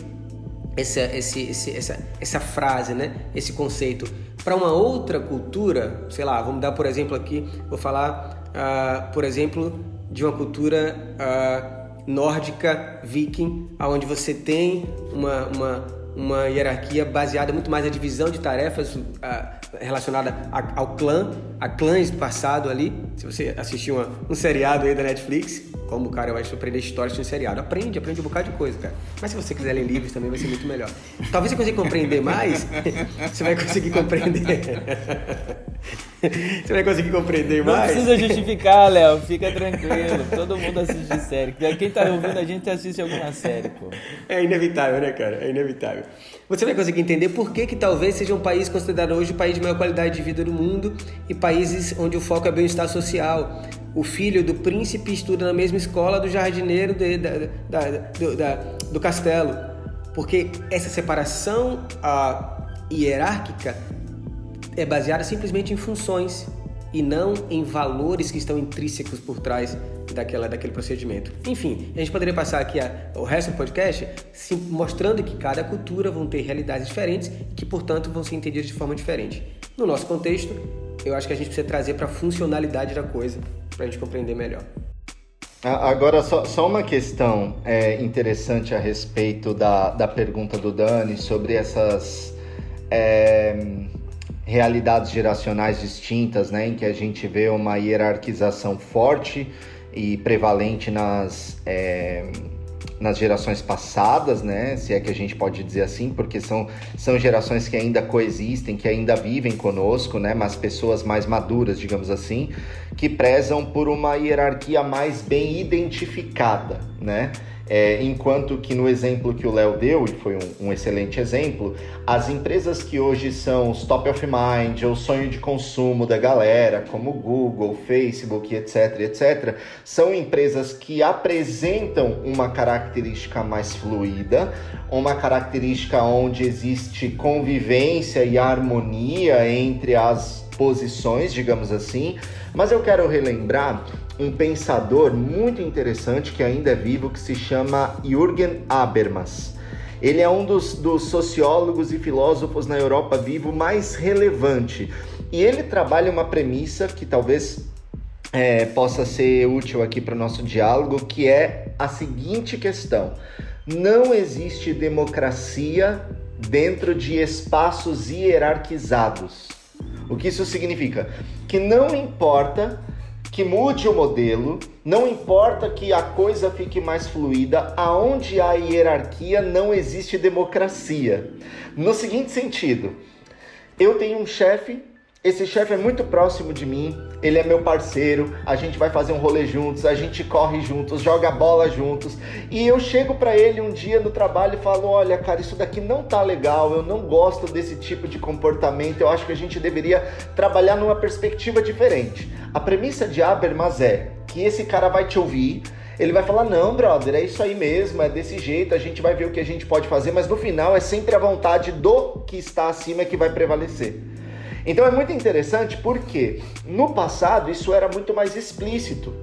essa, esse, esse, essa, essa frase, né? esse conceito para uma outra cultura, sei lá, vamos dar por exemplo aqui, vou falar, uh, por exemplo, de uma cultura uh, nórdica, viking, onde você tem uma, uma, uma hierarquia baseada muito mais na divisão de tarefas uh, relacionada ao clã, a clãs do passado ali. Se você assistiu uma, um seriado aí da Netflix, como, cara, vai surpreender histórias de um seriado. Aprende, aprende um bocado de coisa, cara. Mas se você quiser ler livros também vai ser muito melhor. Talvez você consiga compreender mais, você vai conseguir compreender. você vai conseguir compreender Não mais. Não precisa justificar, Léo, fica tranquilo. Todo mundo assiste série. Quem tá ouvindo a gente assiste alguma série, pô. É inevitável, né, cara? É inevitável. Você vai conseguir entender por que, que talvez seja um país considerado hoje o país de maior qualidade de vida do mundo e países onde o foco é bem-estar social o filho do príncipe estuda na mesma escola do jardineiro de, da, da, do, da, do castelo. Porque essa separação hierárquica é baseada simplesmente em funções e não em valores que estão intrínsecos por trás daquela, daquele procedimento. Enfim, a gente poderia passar aqui a, o resto do podcast sim, mostrando que cada cultura vão ter realidades diferentes e que, portanto, vão ser entendidas de forma diferente. No nosso contexto, eu acho que a gente precisa trazer para a funcionalidade da coisa para a gente compreender melhor. Agora, só, só uma questão é, interessante a respeito da, da pergunta do Dani sobre essas é, realidades geracionais distintas, né, em que a gente vê uma hierarquização forte e prevalente nas. É, nas gerações passadas, né? Se é que a gente pode dizer assim, porque são, são gerações que ainda coexistem, que ainda vivem conosco, né? Mas pessoas mais maduras, digamos assim, que prezam por uma hierarquia mais bem identificada, né? É, enquanto que no exemplo que o Léo deu, e foi um, um, excelente exemplo, as empresas que hoje são os top of mind, ou sonho de consumo da galera, como Google, Facebook, etc, etc, são empresas que apresentam uma característica mais fluida, uma característica onde existe convivência e harmonia entre as posições, digamos assim, mas eu quero relembrar um pensador muito interessante que ainda é vivo, que se chama Jürgen Habermas. Ele é um dos, dos sociólogos e filósofos na Europa vivo mais relevante. E ele trabalha uma premissa que talvez é, possa ser útil aqui para o nosso diálogo, que é a seguinte questão: não existe democracia dentro de espaços hierarquizados. O que isso significa? Que não importa que mude o modelo, não importa que a coisa fique mais fluida, aonde há hierarquia não existe democracia. No seguinte sentido, eu tenho um chefe esse chefe é muito próximo de mim, ele é meu parceiro, a gente vai fazer um rolê juntos, a gente corre juntos, joga bola juntos. E eu chego para ele um dia no trabalho e falo: "Olha, cara, isso daqui não tá legal, eu não gosto desse tipo de comportamento. Eu acho que a gente deveria trabalhar numa perspectiva diferente". A premissa de Habermas é que esse cara vai te ouvir, ele vai falar: não, brother, é isso aí mesmo, é desse jeito, a gente vai ver o que a gente pode fazer, mas no final é sempre a vontade do que está acima que vai prevalecer. Então é muito interessante porque no passado isso era muito mais explícito.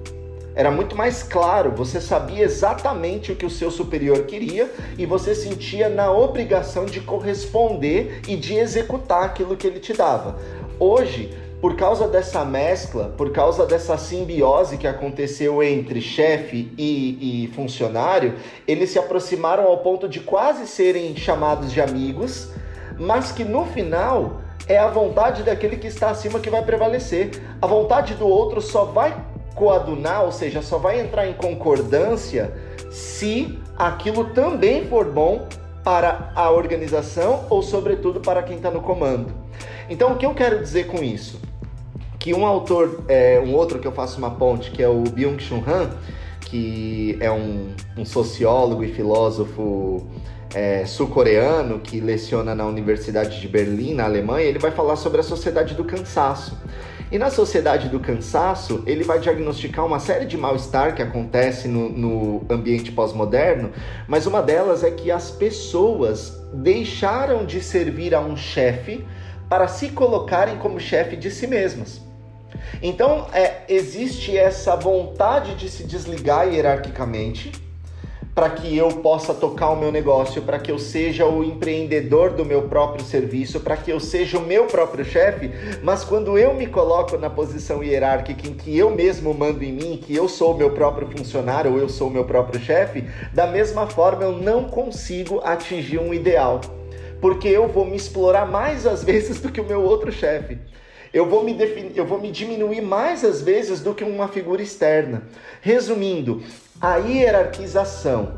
Era muito mais claro, você sabia exatamente o que o seu superior queria e você sentia na obrigação de corresponder e de executar aquilo que ele te dava. Hoje, por causa dessa mescla, por causa dessa simbiose que aconteceu entre chefe e, e, funcionário, eles se aproximaram ao ponto de quase serem chamados de amigos, mas que no final é a vontade daquele que está acima que vai prevalecer. A vontade do outro só vai coadunar, ou seja, só vai entrar em concordância se aquilo também for bom para a organização ou, sobretudo, para quem está no comando. Então, o que eu quero dizer com isso? Que um autor, é, um outro que eu faço uma ponte, que é o Byung-Chul Han, que é um, um sociólogo e filósofo é, sul-coreano que leciona na Universidade de Berlim, na Alemanha, ele vai falar sobre a sociedade do cansaço. E na sociedade do cansaço, ele vai diagnosticar uma série de mal-estar que acontece no, no ambiente pós-moderno, mas uma delas é que as pessoas deixaram de servir a um chefe para se colocarem como chefe de si mesmas. Então, é, existe essa vontade de se desligar hierarquicamente para que eu possa tocar o meu negócio, para que eu seja o empreendedor do meu próprio serviço, para que eu seja o meu próprio chefe, mas quando eu me coloco na posição hierárquica em que eu mesmo mando em mim, que eu sou o meu próprio funcionário ou eu sou o meu próprio chefe, da mesma forma eu não consigo atingir um ideal, porque eu vou me explorar mais às vezes do que o meu outro chefe. Eu vou, me definir, eu vou me diminuir mais às vezes do que uma figura externa. Resumindo, a hierarquização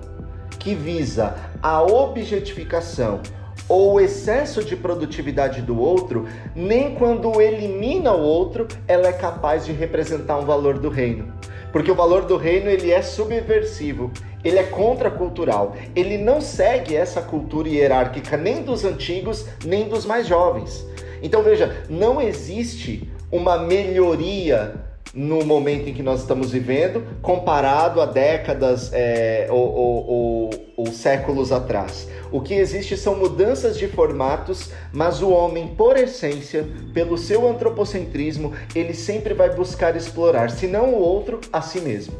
que visa a objetificação ou o excesso de produtividade do outro, nem quando elimina o outro, ela é capaz de representar um valor do reino. Porque o valor do reino ele é subversivo, ele é contracultural, ele não segue essa cultura hierárquica nem dos antigos, nem dos mais jovens. Então veja, não existe uma melhoria no momento em que nós estamos vivendo, comparado a décadas é, ou, ou, ou, ou séculos atrás. O que existe são mudanças de formatos, mas o homem, por essência, pelo seu antropocentrismo, ele sempre vai buscar explorar, se não o outro, a si mesmo.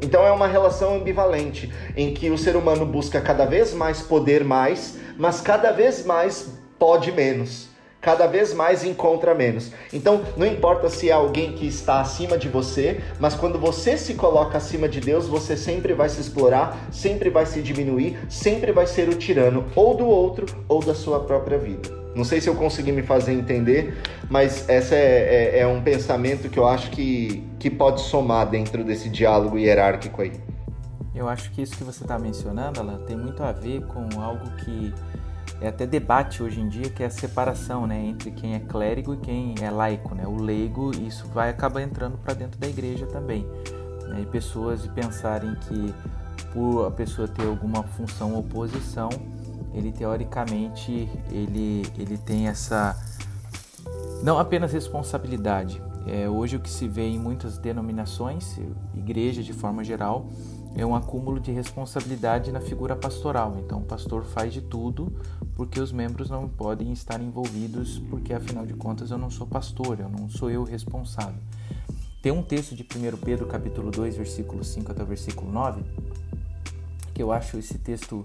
Então é uma relação ambivalente, em que o ser humano busca cada vez mais poder mais, mas cada vez mais pode menos cada vez mais encontra menos. Então, não importa se é alguém que está acima de você, mas quando você se coloca acima de Deus, você sempre vai se explorar, sempre vai se diminuir, sempre vai ser o tirano ou do outro ou da sua própria vida. Não sei se eu consegui me fazer entender, mas esse é, é, é um pensamento que eu acho que, que pode somar dentro desse diálogo hierárquico aí. Eu acho que isso que você está mencionando, ela tem muito a ver com algo que é até debate hoje em dia que é a separação né, entre quem é clérigo e quem é laico. Né? O leigo, isso vai acabar entrando para dentro da igreja também. Né? E pessoas pensarem que por a pessoa ter alguma função ou posição, ele teoricamente ele, ele tem essa não apenas responsabilidade. É, hoje o que se vê em muitas denominações, igreja de forma geral, é um acúmulo de responsabilidade na figura pastoral. Então, o pastor faz de tudo porque os membros não podem estar envolvidos, porque afinal de contas eu não sou pastor, eu não sou eu responsável. Tem um texto de 1 Pedro, capítulo 2, versículo 5 até o versículo 9, que eu acho esse texto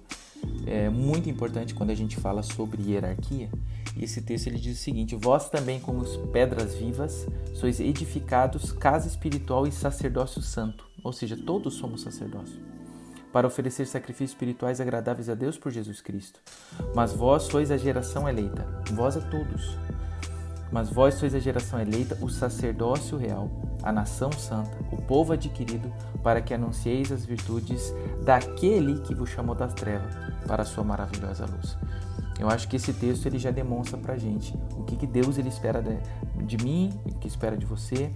é, muito importante quando a gente fala sobre hierarquia. E esse texto ele diz o seguinte: Vós também, como pedras vivas, sois edificados casa espiritual e sacerdócio santo ou seja, todos somos sacerdócio, para oferecer sacrifícios espirituais agradáveis a Deus por Jesus Cristo. Mas vós sois a geração eleita, vós a todos. Mas vós sois a geração eleita, o sacerdócio real, a nação santa, o povo adquirido, para que anuncieis as virtudes daquele que vos chamou das trevas para a sua maravilhosa luz. Eu acho que esse texto ele já demonstra para gente o que, que Deus ele espera de, de mim, o que espera de você,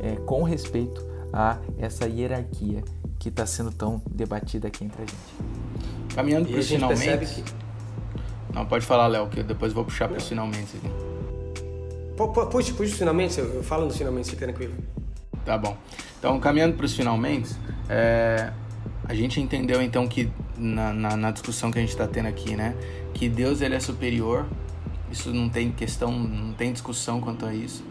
é, com respeito a essa hierarquia que está sendo tão debatida aqui entre a gente. Caminhando para os finalmente. Que... Não, pode falar, Léo, que eu depois vou puxar para os finalmente. Puxa, puxa os finalmente, eu falo nos finalmente, fica tranquilo. Tá bom. Então, caminhando para os finalmente, é, a gente entendeu então que na, na, na discussão que a gente está tendo aqui, né, que Deus ele é superior. Isso não tem questão, não tem discussão quanto a isso.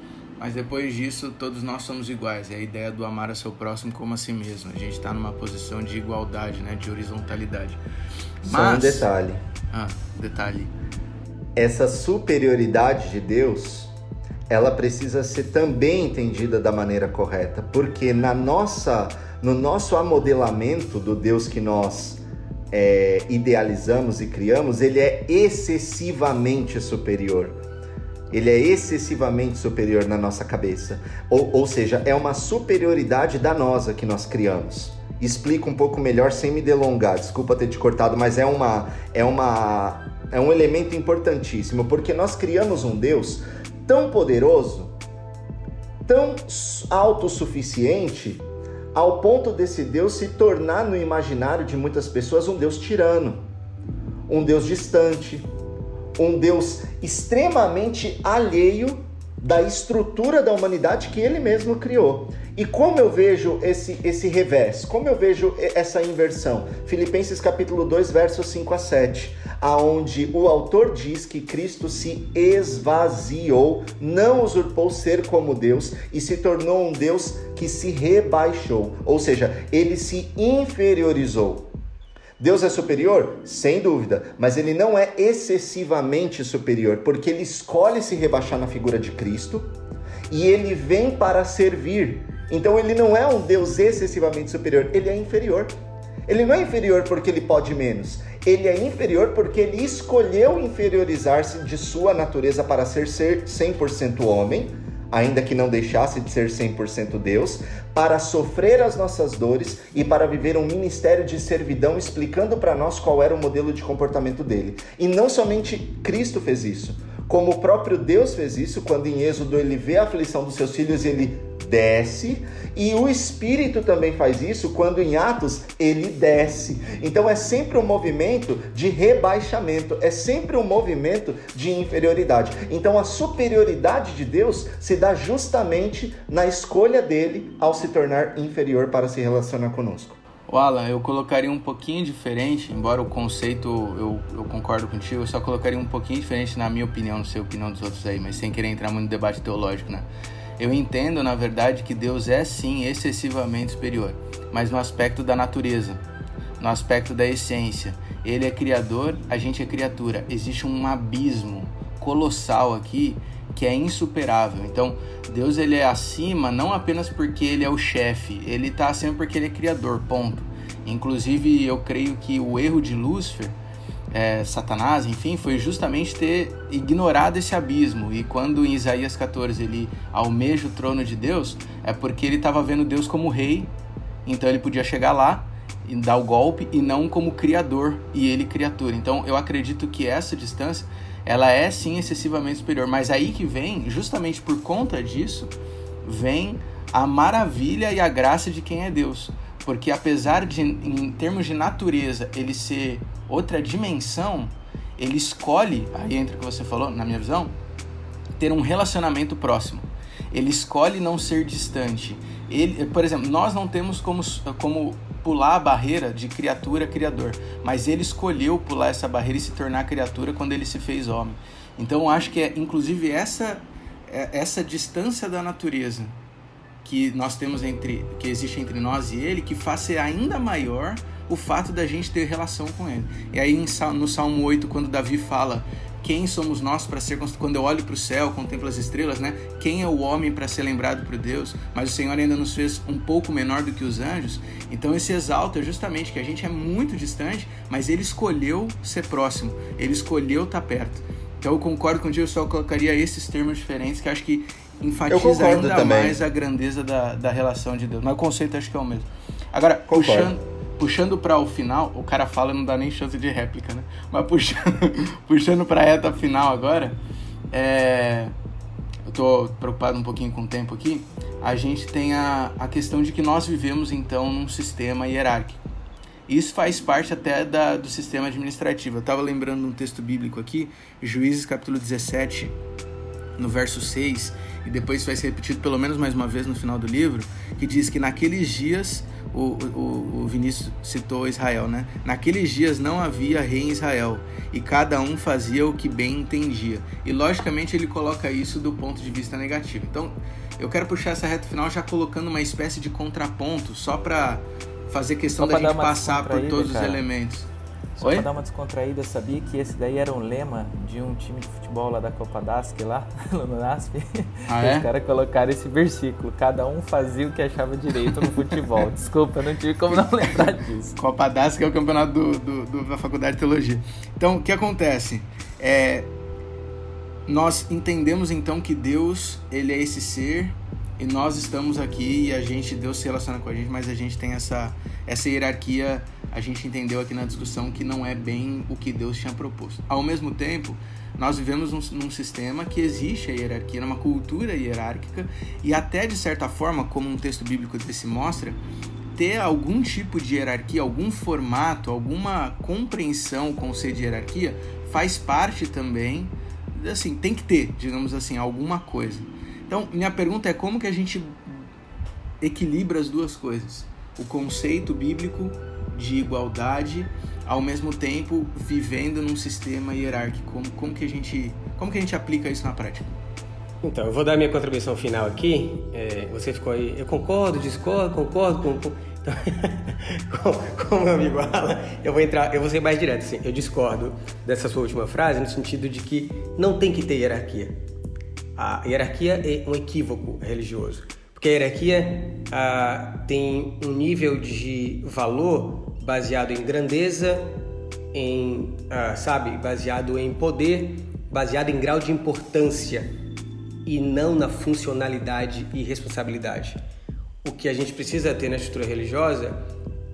Mas depois disso, todos nós somos iguais. É a ideia do amar a seu próximo como a si mesmo. A gente está numa posição de igualdade, né, de horizontalidade. Só Mas... um detalhe. Ah, detalhe. Essa superioridade de Deus, ela precisa ser também entendida da maneira correta, porque na nossa, no nosso amodelamento do Deus que nós é, idealizamos e criamos, ele é excessivamente superior ele é excessivamente superior na nossa cabeça. Ou, ou seja, é uma superioridade danosa que nós criamos. Explico um pouco melhor sem me delongar. Desculpa ter te cortado, mas é uma é uma é um elemento importantíssimo, porque nós criamos um Deus tão poderoso, tão autossuficiente, ao ponto desse Deus se tornar no imaginário de muitas pessoas um Deus tirano, um Deus distante, um Deus extremamente alheio da estrutura da humanidade que ele mesmo criou. E como eu vejo esse, esse revés? Como eu vejo essa inversão? Filipenses capítulo 2, versos 5 a 7, aonde o autor diz que Cristo se esvaziou, não usurpou ser como Deus e se tornou um Deus que se rebaixou, ou seja, ele se inferiorizou. Deus é superior? Sem dúvida, mas ele não é excessivamente superior, porque ele escolhe se rebaixar na figura de Cristo e ele vem para servir. Então ele não é um Deus excessivamente superior, ele é inferior. Ele não é inferior porque ele pode menos, ele é inferior porque ele escolheu inferiorizar-se de sua natureza para ser, ser 100% homem ainda que não deixasse de ser 100% Deus, para sofrer as nossas dores e para viver um ministério de servidão explicando para nós qual era o modelo de comportamento dele. E não somente Cristo fez isso, como o próprio Deus fez isso quando em Êxodo ele vê a aflição dos seus filhos e ele desce, e o Espírito também faz isso quando em Atos ele desce. Então é sempre um movimento de rebaixamento, é sempre um movimento de inferioridade. Então a superioridade de Deus se dá justamente na escolha dele ao se tornar inferior para se relacionar conosco. O Alan, eu colocaria um pouquinho diferente, embora o conceito eu, eu concordo contigo, eu só colocaria um pouquinho diferente na minha opinião, não sei a opinião dos outros aí, mas sem querer entrar muito no debate teológico, né? Eu entendo, na verdade, que Deus é sim excessivamente superior, mas no aspecto da natureza, no aspecto da essência. Ele é criador, a gente é criatura. Existe um abismo colossal aqui que é insuperável. Então, Deus ele é acima não apenas porque ele é o chefe, ele está acima porque ele é criador, ponto. Inclusive, eu creio que o erro de Lúcifer é, Satanás, enfim, foi justamente ter ignorado esse abismo. E quando em Isaías 14 ele almeja o trono de Deus, é porque ele estava vendo Deus como rei, então ele podia chegar lá e dar o golpe e não como criador e ele criatura. Então eu acredito que essa distância ela é sim excessivamente superior, mas aí que vem, justamente por conta disso, vem a maravilha e a graça de quem é Deus. Porque apesar de, em termos de natureza, ele ser outra dimensão, ele escolhe, aí entra o que você falou, na minha visão, ter um relacionamento próximo. Ele escolhe não ser distante. Ele, por exemplo, nós não temos como, como pular a barreira de criatura criador, mas ele escolheu pular essa barreira e se tornar criatura quando ele se fez homem. Então eu acho que é inclusive essa é, essa distância da natureza que nós temos entre que existe entre nós e ele que faz ser ainda maior o fato da gente ter relação com ele. E aí no Salmo 8 quando Davi fala quem somos nós para ser quando eu olho para o céu, contemplo as estrelas, né? Quem é o homem para ser lembrado por Deus? Mas o Senhor ainda nos fez um pouco menor do que os anjos. Então esse exalta justamente que a gente é muito distante, mas ele escolheu ser próximo. Ele escolheu estar perto. Então eu concordo contigo, eu só colocaria esses termos diferentes que acho que enfatiza ainda também. mais a grandeza da, da relação de Deus. Mas o conceito acho que é o mesmo. Agora, concordo. puxando, puxando para o final, o cara fala não dá nem chance de réplica, né? Mas puxando, puxando para reta final agora, é, eu tô preocupado um pouquinho com o tempo aqui. A gente tem a, a questão de que nós vivemos então num sistema hierárquico. Isso faz parte até da, do sistema administrativo. Eu estava lembrando um texto bíblico aqui, Juízes capítulo 17, no verso 6, e depois vai ser repetido pelo menos mais uma vez no final do livro, que diz que naqueles dias, o, o, o Vinícius citou Israel, né? Naqueles dias não havia rei em Israel, e cada um fazia o que bem entendia. E logicamente ele coloca isso do ponto de vista negativo. Então, eu quero puxar essa reta final já colocando uma espécie de contraponto, só para fazer questão da gente passar por todos cara. os elementos. Só Oi? pra dar uma descontraída, eu sabia que esse daí era um lema de um time de futebol lá da Copa Dask, lá no NASP. Ah, é? Os caras colocaram esse versículo. Cada um fazia o que achava direito no futebol. Desculpa, eu não tive como não lembrar disso. Copa Dask é o campeonato do, do, do, da Faculdade de Teologia. Então, o que acontece? É, nós entendemos então que Deus, ele é esse ser e nós estamos aqui e a gente, Deus se relaciona com a gente, mas a gente tem essa, essa hierarquia, a gente entendeu aqui na discussão que não é bem o que Deus tinha proposto. Ao mesmo tempo, nós vivemos num, num sistema que existe a hierarquia, numa cultura hierárquica, e até de certa forma, como um texto bíblico desse mostra, ter algum tipo de hierarquia, algum formato, alguma compreensão, conceito de hierarquia, faz parte também, assim, tem que ter, digamos assim, alguma coisa. Então, minha pergunta é como que a gente equilibra as duas coisas? O conceito bíblico de igualdade, ao mesmo tempo vivendo num sistema hierárquico. Como, como, que a gente, como que a gente aplica isso na prática? Então, eu vou dar minha contribuição final aqui. É, você ficou aí, eu concordo, discordo, concordo, com, então, como, meu amigo fala, eu vou entrar, eu vou ser mais direto, assim, eu discordo dessa sua última frase no sentido de que não tem que ter hierarquia. A hierarquia é um equívoco religioso, porque a hierarquia ah, tem um nível de valor baseado em grandeza, em, ah, sabe, baseado em poder, baseado em grau de importância e não na funcionalidade e responsabilidade. O que a gente precisa ter na estrutura religiosa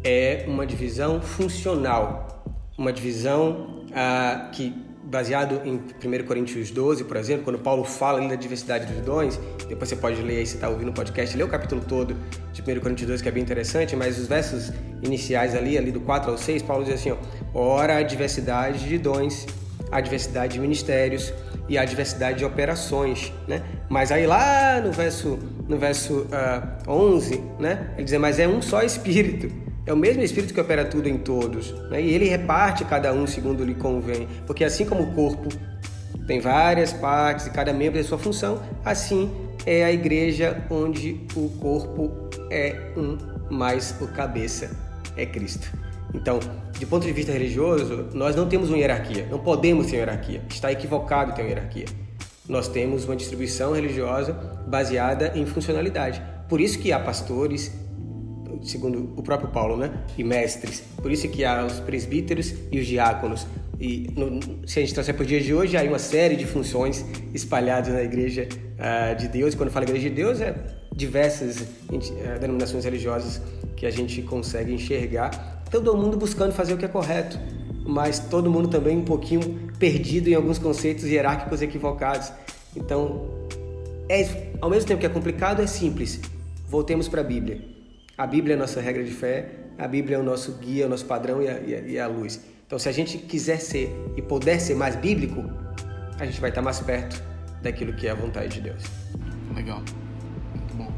é uma divisão funcional, uma divisão ah, que baseado em 1 Coríntios 12, por exemplo, quando Paulo fala da diversidade dos dons, depois você pode ler aí, você está ouvindo o podcast, ler o capítulo todo de 1 Coríntios 12, que é bem interessante, mas os versos iniciais ali, ali do 4 ao 6, Paulo diz assim, ó, ora a diversidade de dons, a diversidade de ministérios e a diversidade de operações, né? Mas aí lá no verso, no verso uh, ah, 11, né, ele diz, mas é um só Espírito, é o mesmo Espírito que opera tudo em todos, né? e ele reparte cada um segundo lhe convém, porque assim como o corpo tem várias partes e cada membro tem sua função, assim é a igreja onde o corpo é um, mais o cabeça é Cristo. Então, de ponto de vista religioso, nós não temos uma hierarquia, não podemos ter hierarquia, está equivocado ter uma hierarquia. Nós temos uma distribuição religiosa baseada em funcionalidade. Por isso que há pastores, segundo o próprio Paulo, né? E mestres. Por isso que há os presbíteros e os diáconos. E no, se a gente trouxer para o dia de hoje, há uma série de funções espalhadas na Igreja uh, de Deus. Quando fala Igreja de Deus, é diversas uh, denominações religiosas que a gente consegue enxergar. Todo mundo buscando fazer o que é correto, mas todo mundo também um pouquinho perdido em alguns conceitos hierárquicos equivocados. Então, é, ao mesmo tempo que é complicado, é simples. Voltemos para a Bíblia. A Bíblia é a nossa regra de fé, a Bíblia é o nosso guia, o nosso padrão e a, e a, e a luz. Então, se a gente quiser ser e puder ser mais bíblico, a gente vai estar mais perto daquilo que é a vontade de Deus. Legal, muito bom.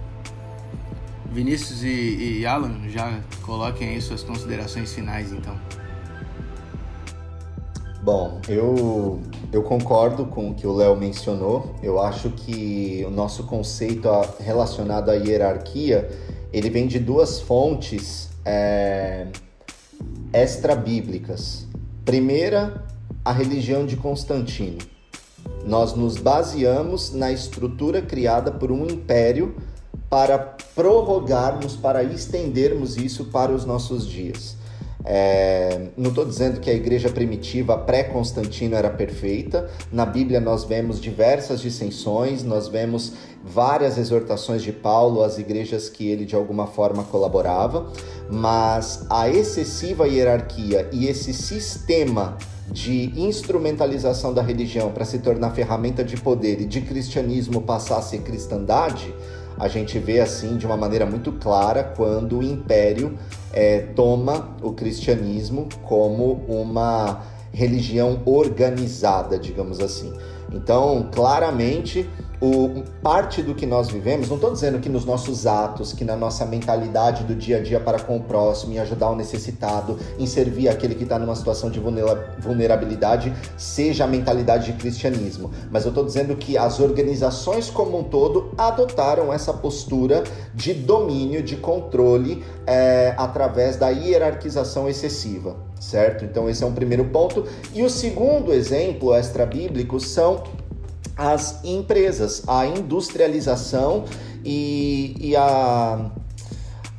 Vinícius e, e Alan, já coloquem aí suas considerações finais, então. Bom, eu, eu concordo com o que o Léo mencionou. Eu acho que o nosso conceito relacionado à hierarquia ele vem de duas fontes é, extra-bíblicas. Primeira, a religião de Constantino. Nós nos baseamos na estrutura criada por um império para prorrogarmos, para estendermos isso para os nossos dias. É, não estou dizendo que a igreja primitiva pré-Constantino era perfeita. Na Bíblia nós vemos diversas dissensões, nós vemos várias exortações de Paulo às igrejas que ele de alguma forma colaborava, mas a excessiva hierarquia e esse sistema de instrumentalização da religião para se tornar ferramenta de poder e de cristianismo passar a ser cristandade, a gente vê assim de uma maneira muito clara quando o império é, toma o cristianismo como uma religião organizada, digamos assim. Então, claramente, o, parte do que nós vivemos, não estou dizendo que nos nossos atos, que na nossa mentalidade do dia a dia para com o próximo, em ajudar o necessitado, em servir aquele que está numa situação de vulnerabilidade, seja a mentalidade de cristianismo. Mas eu estou dizendo que as organizações como um todo adotaram essa postura de domínio, de controle é, através da hierarquização excessiva, certo? Então esse é um primeiro ponto. E o segundo exemplo extra-bíblico são as empresas, a industrialização e, e a,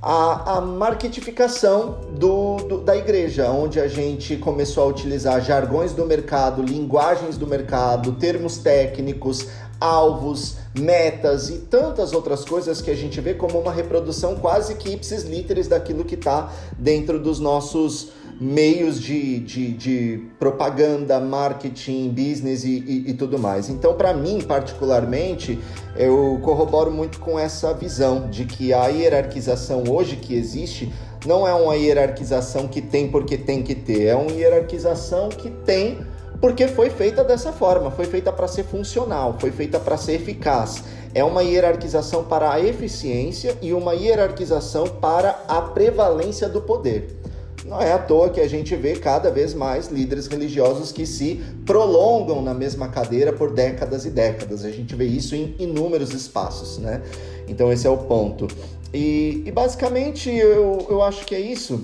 a, a marketificação do, do, da igreja, onde a gente começou a utilizar jargões do mercado, linguagens do mercado, termos técnicos, alvos, metas e tantas outras coisas que a gente vê como uma reprodução quase que ipsis literis daquilo que está dentro dos nossos meios de, de, de propaganda, marketing, business e, e, e tudo mais. Então, para mim, particularmente, eu corroboro muito com essa visão de que a hierarquização hoje que existe não é uma hierarquização que tem porque tem que ter, é uma hierarquização que tem porque foi feita dessa forma, foi feita para ser funcional, foi feita para ser eficaz. É uma hierarquização para a eficiência e uma hierarquização para a prevalência do poder. Não é à toa que a gente vê cada vez mais líderes religiosos que se prolongam na mesma cadeira por décadas e décadas. A gente vê isso em inúmeros espaços, né? Então esse é o ponto. E, e basicamente eu, eu acho que é isso.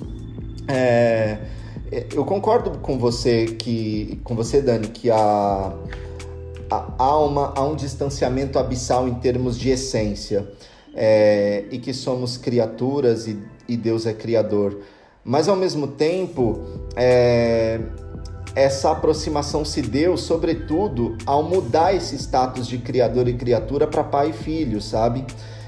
É, eu concordo com você que, com você Dani, que há, uma, há um distanciamento abissal em termos de essência é, e que somos criaturas e, e Deus é criador. Mas ao mesmo tempo, é, essa aproximação se deu, sobretudo, ao mudar esse status de criador e criatura para pai e filho, sabe?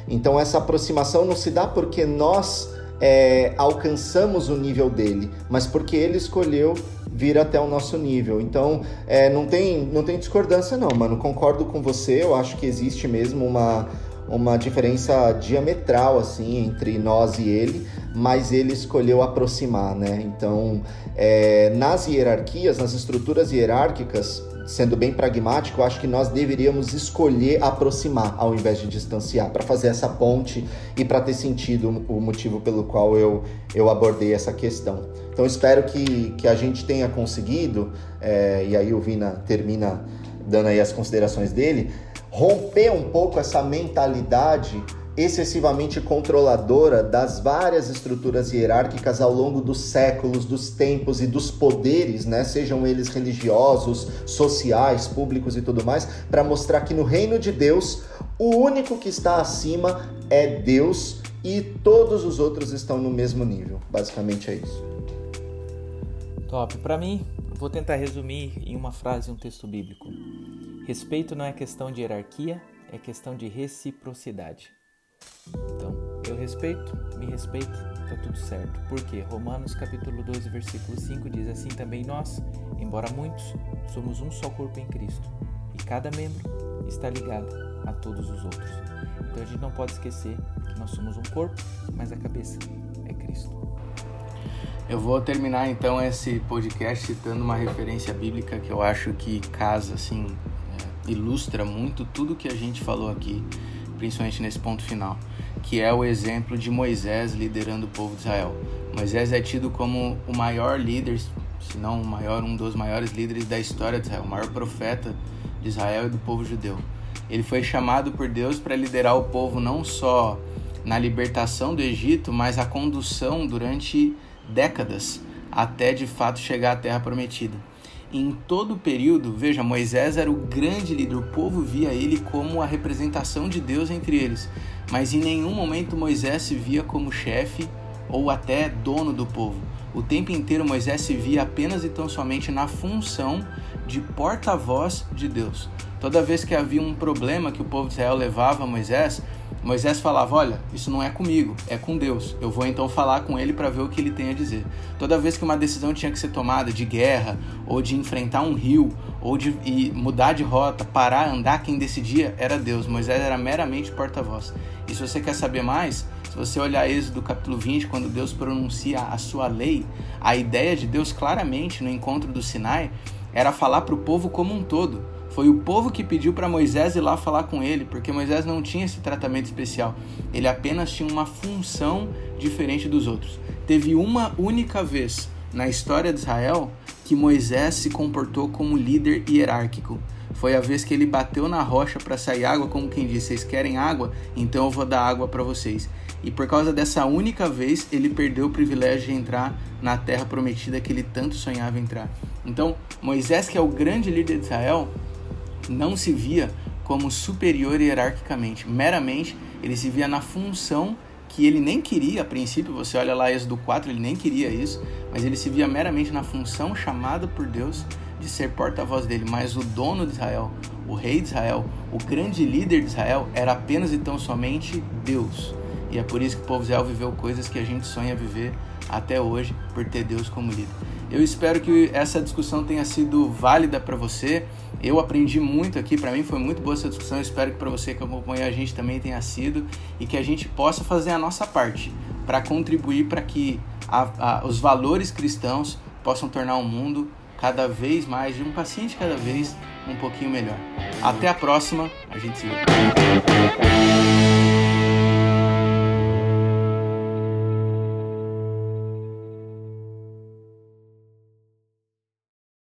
Então essa aproximação não se dá porque nós é, alcançamos o nível dele, mas porque ele escolheu vir até o nosso nível. Então, é, não, tem, não tem discordância não, mano. Concordo com você, eu acho que existe mesmo uma, uma diferença diametral assim entre nós e ele, mas ele escolheu aproximar, né? Então, é, nas hierarquias, nas estruturas hierárquicas, sendo bem pragmático, acho que nós deveríamos escolher aproximar ao invés de distanciar, para fazer essa ponte e para ter sentido o motivo pelo qual eu, eu abordei essa questão. Então, espero que, que a gente tenha conseguido, é, e aí o Vina termina dando aí as considerações dele, romper um pouco essa mentalidade excessivamente controladora das várias estruturas hierárquicas ao longo dos séculos, dos tempos e dos poderes, né, sejam eles religiosos, sociais, públicos e tudo mais, para mostrar que no reino de Deus, o único que está acima é Deus e todos os outros estão no mesmo nível. Basicamente é isso. Top. Para mim, vou tentar resumir em uma frase um texto bíblico. Respeito não é questão de hierarquia, é questão de reciprocidade. Então, eu respeito, me respeito, tá tudo certo. Porque Romanos capítulo 12, versículo 5 diz assim também nós, embora muitos, somos um só corpo em Cristo, e cada membro está ligado a todos os outros. Então a gente não pode esquecer que nós somos um corpo, mas a cabeça é Cristo. Eu vou terminar então esse podcast citando uma referência bíblica que eu acho que casa assim ilustra muito tudo que a gente falou aqui, principalmente nesse ponto final, que é o exemplo de Moisés liderando o povo de Israel. Moisés é tido como o maior líder, se não o maior, um dos maiores líderes da história de Israel, o maior profeta de Israel e do povo judeu. Ele foi chamado por Deus para liderar o povo não só na libertação do Egito, mas a condução durante décadas até de fato chegar à terra prometida em todo o período, veja, Moisés era o grande líder, o povo via ele como a representação de Deus entre eles, mas em nenhum momento Moisés se via como chefe ou até dono do povo. O tempo inteiro Moisés se via apenas e tão somente na função de porta-voz de Deus. Toda vez que havia um problema que o povo de Israel levava a Moisés, Moisés falava: Olha, isso não é comigo, é com Deus. Eu vou então falar com ele para ver o que ele tem a dizer. Toda vez que uma decisão tinha que ser tomada de guerra, ou de enfrentar um rio, ou de mudar de rota, parar, andar, quem decidia era Deus. Moisés era meramente porta-voz. E se você quer saber mais, se você olhar Êxodo capítulo 20, quando Deus pronuncia a sua lei, a ideia de Deus claramente no encontro do Sinai era falar para o povo como um todo. Foi o povo que pediu para Moisés ir lá falar com ele, porque Moisés não tinha esse tratamento especial. Ele apenas tinha uma função diferente dos outros. Teve uma única vez na história de Israel que Moisés se comportou como líder hierárquico. Foi a vez que ele bateu na rocha para sair água, como quem disse: Vocês querem água? Então eu vou dar água para vocês. E por causa dessa única vez, ele perdeu o privilégio de entrar na terra prometida que ele tanto sonhava entrar. Então, Moisés, que é o grande líder de Israel, não se via como superior hierarquicamente. Meramente, ele se via na função que ele nem queria a princípio. Você olha lá Êxodo 4, ele nem queria isso, mas ele se via meramente na função chamada por Deus de ser porta-voz dele. Mas o dono de Israel, o rei de Israel, o grande líder de Israel era apenas e tão somente Deus. E é por isso que o povo Israel viveu coisas que a gente sonha viver até hoje por ter Deus como líder. Eu espero que essa discussão tenha sido válida para você. Eu aprendi muito aqui, para mim foi muito boa essa discussão. Espero que para você que acompanhou a gente também tenha sido e que a gente possa fazer a nossa parte para contribuir para que a, a, os valores cristãos possam tornar o mundo cada vez mais, de um paciente cada vez, um pouquinho melhor. Até a próxima, a gente se vê.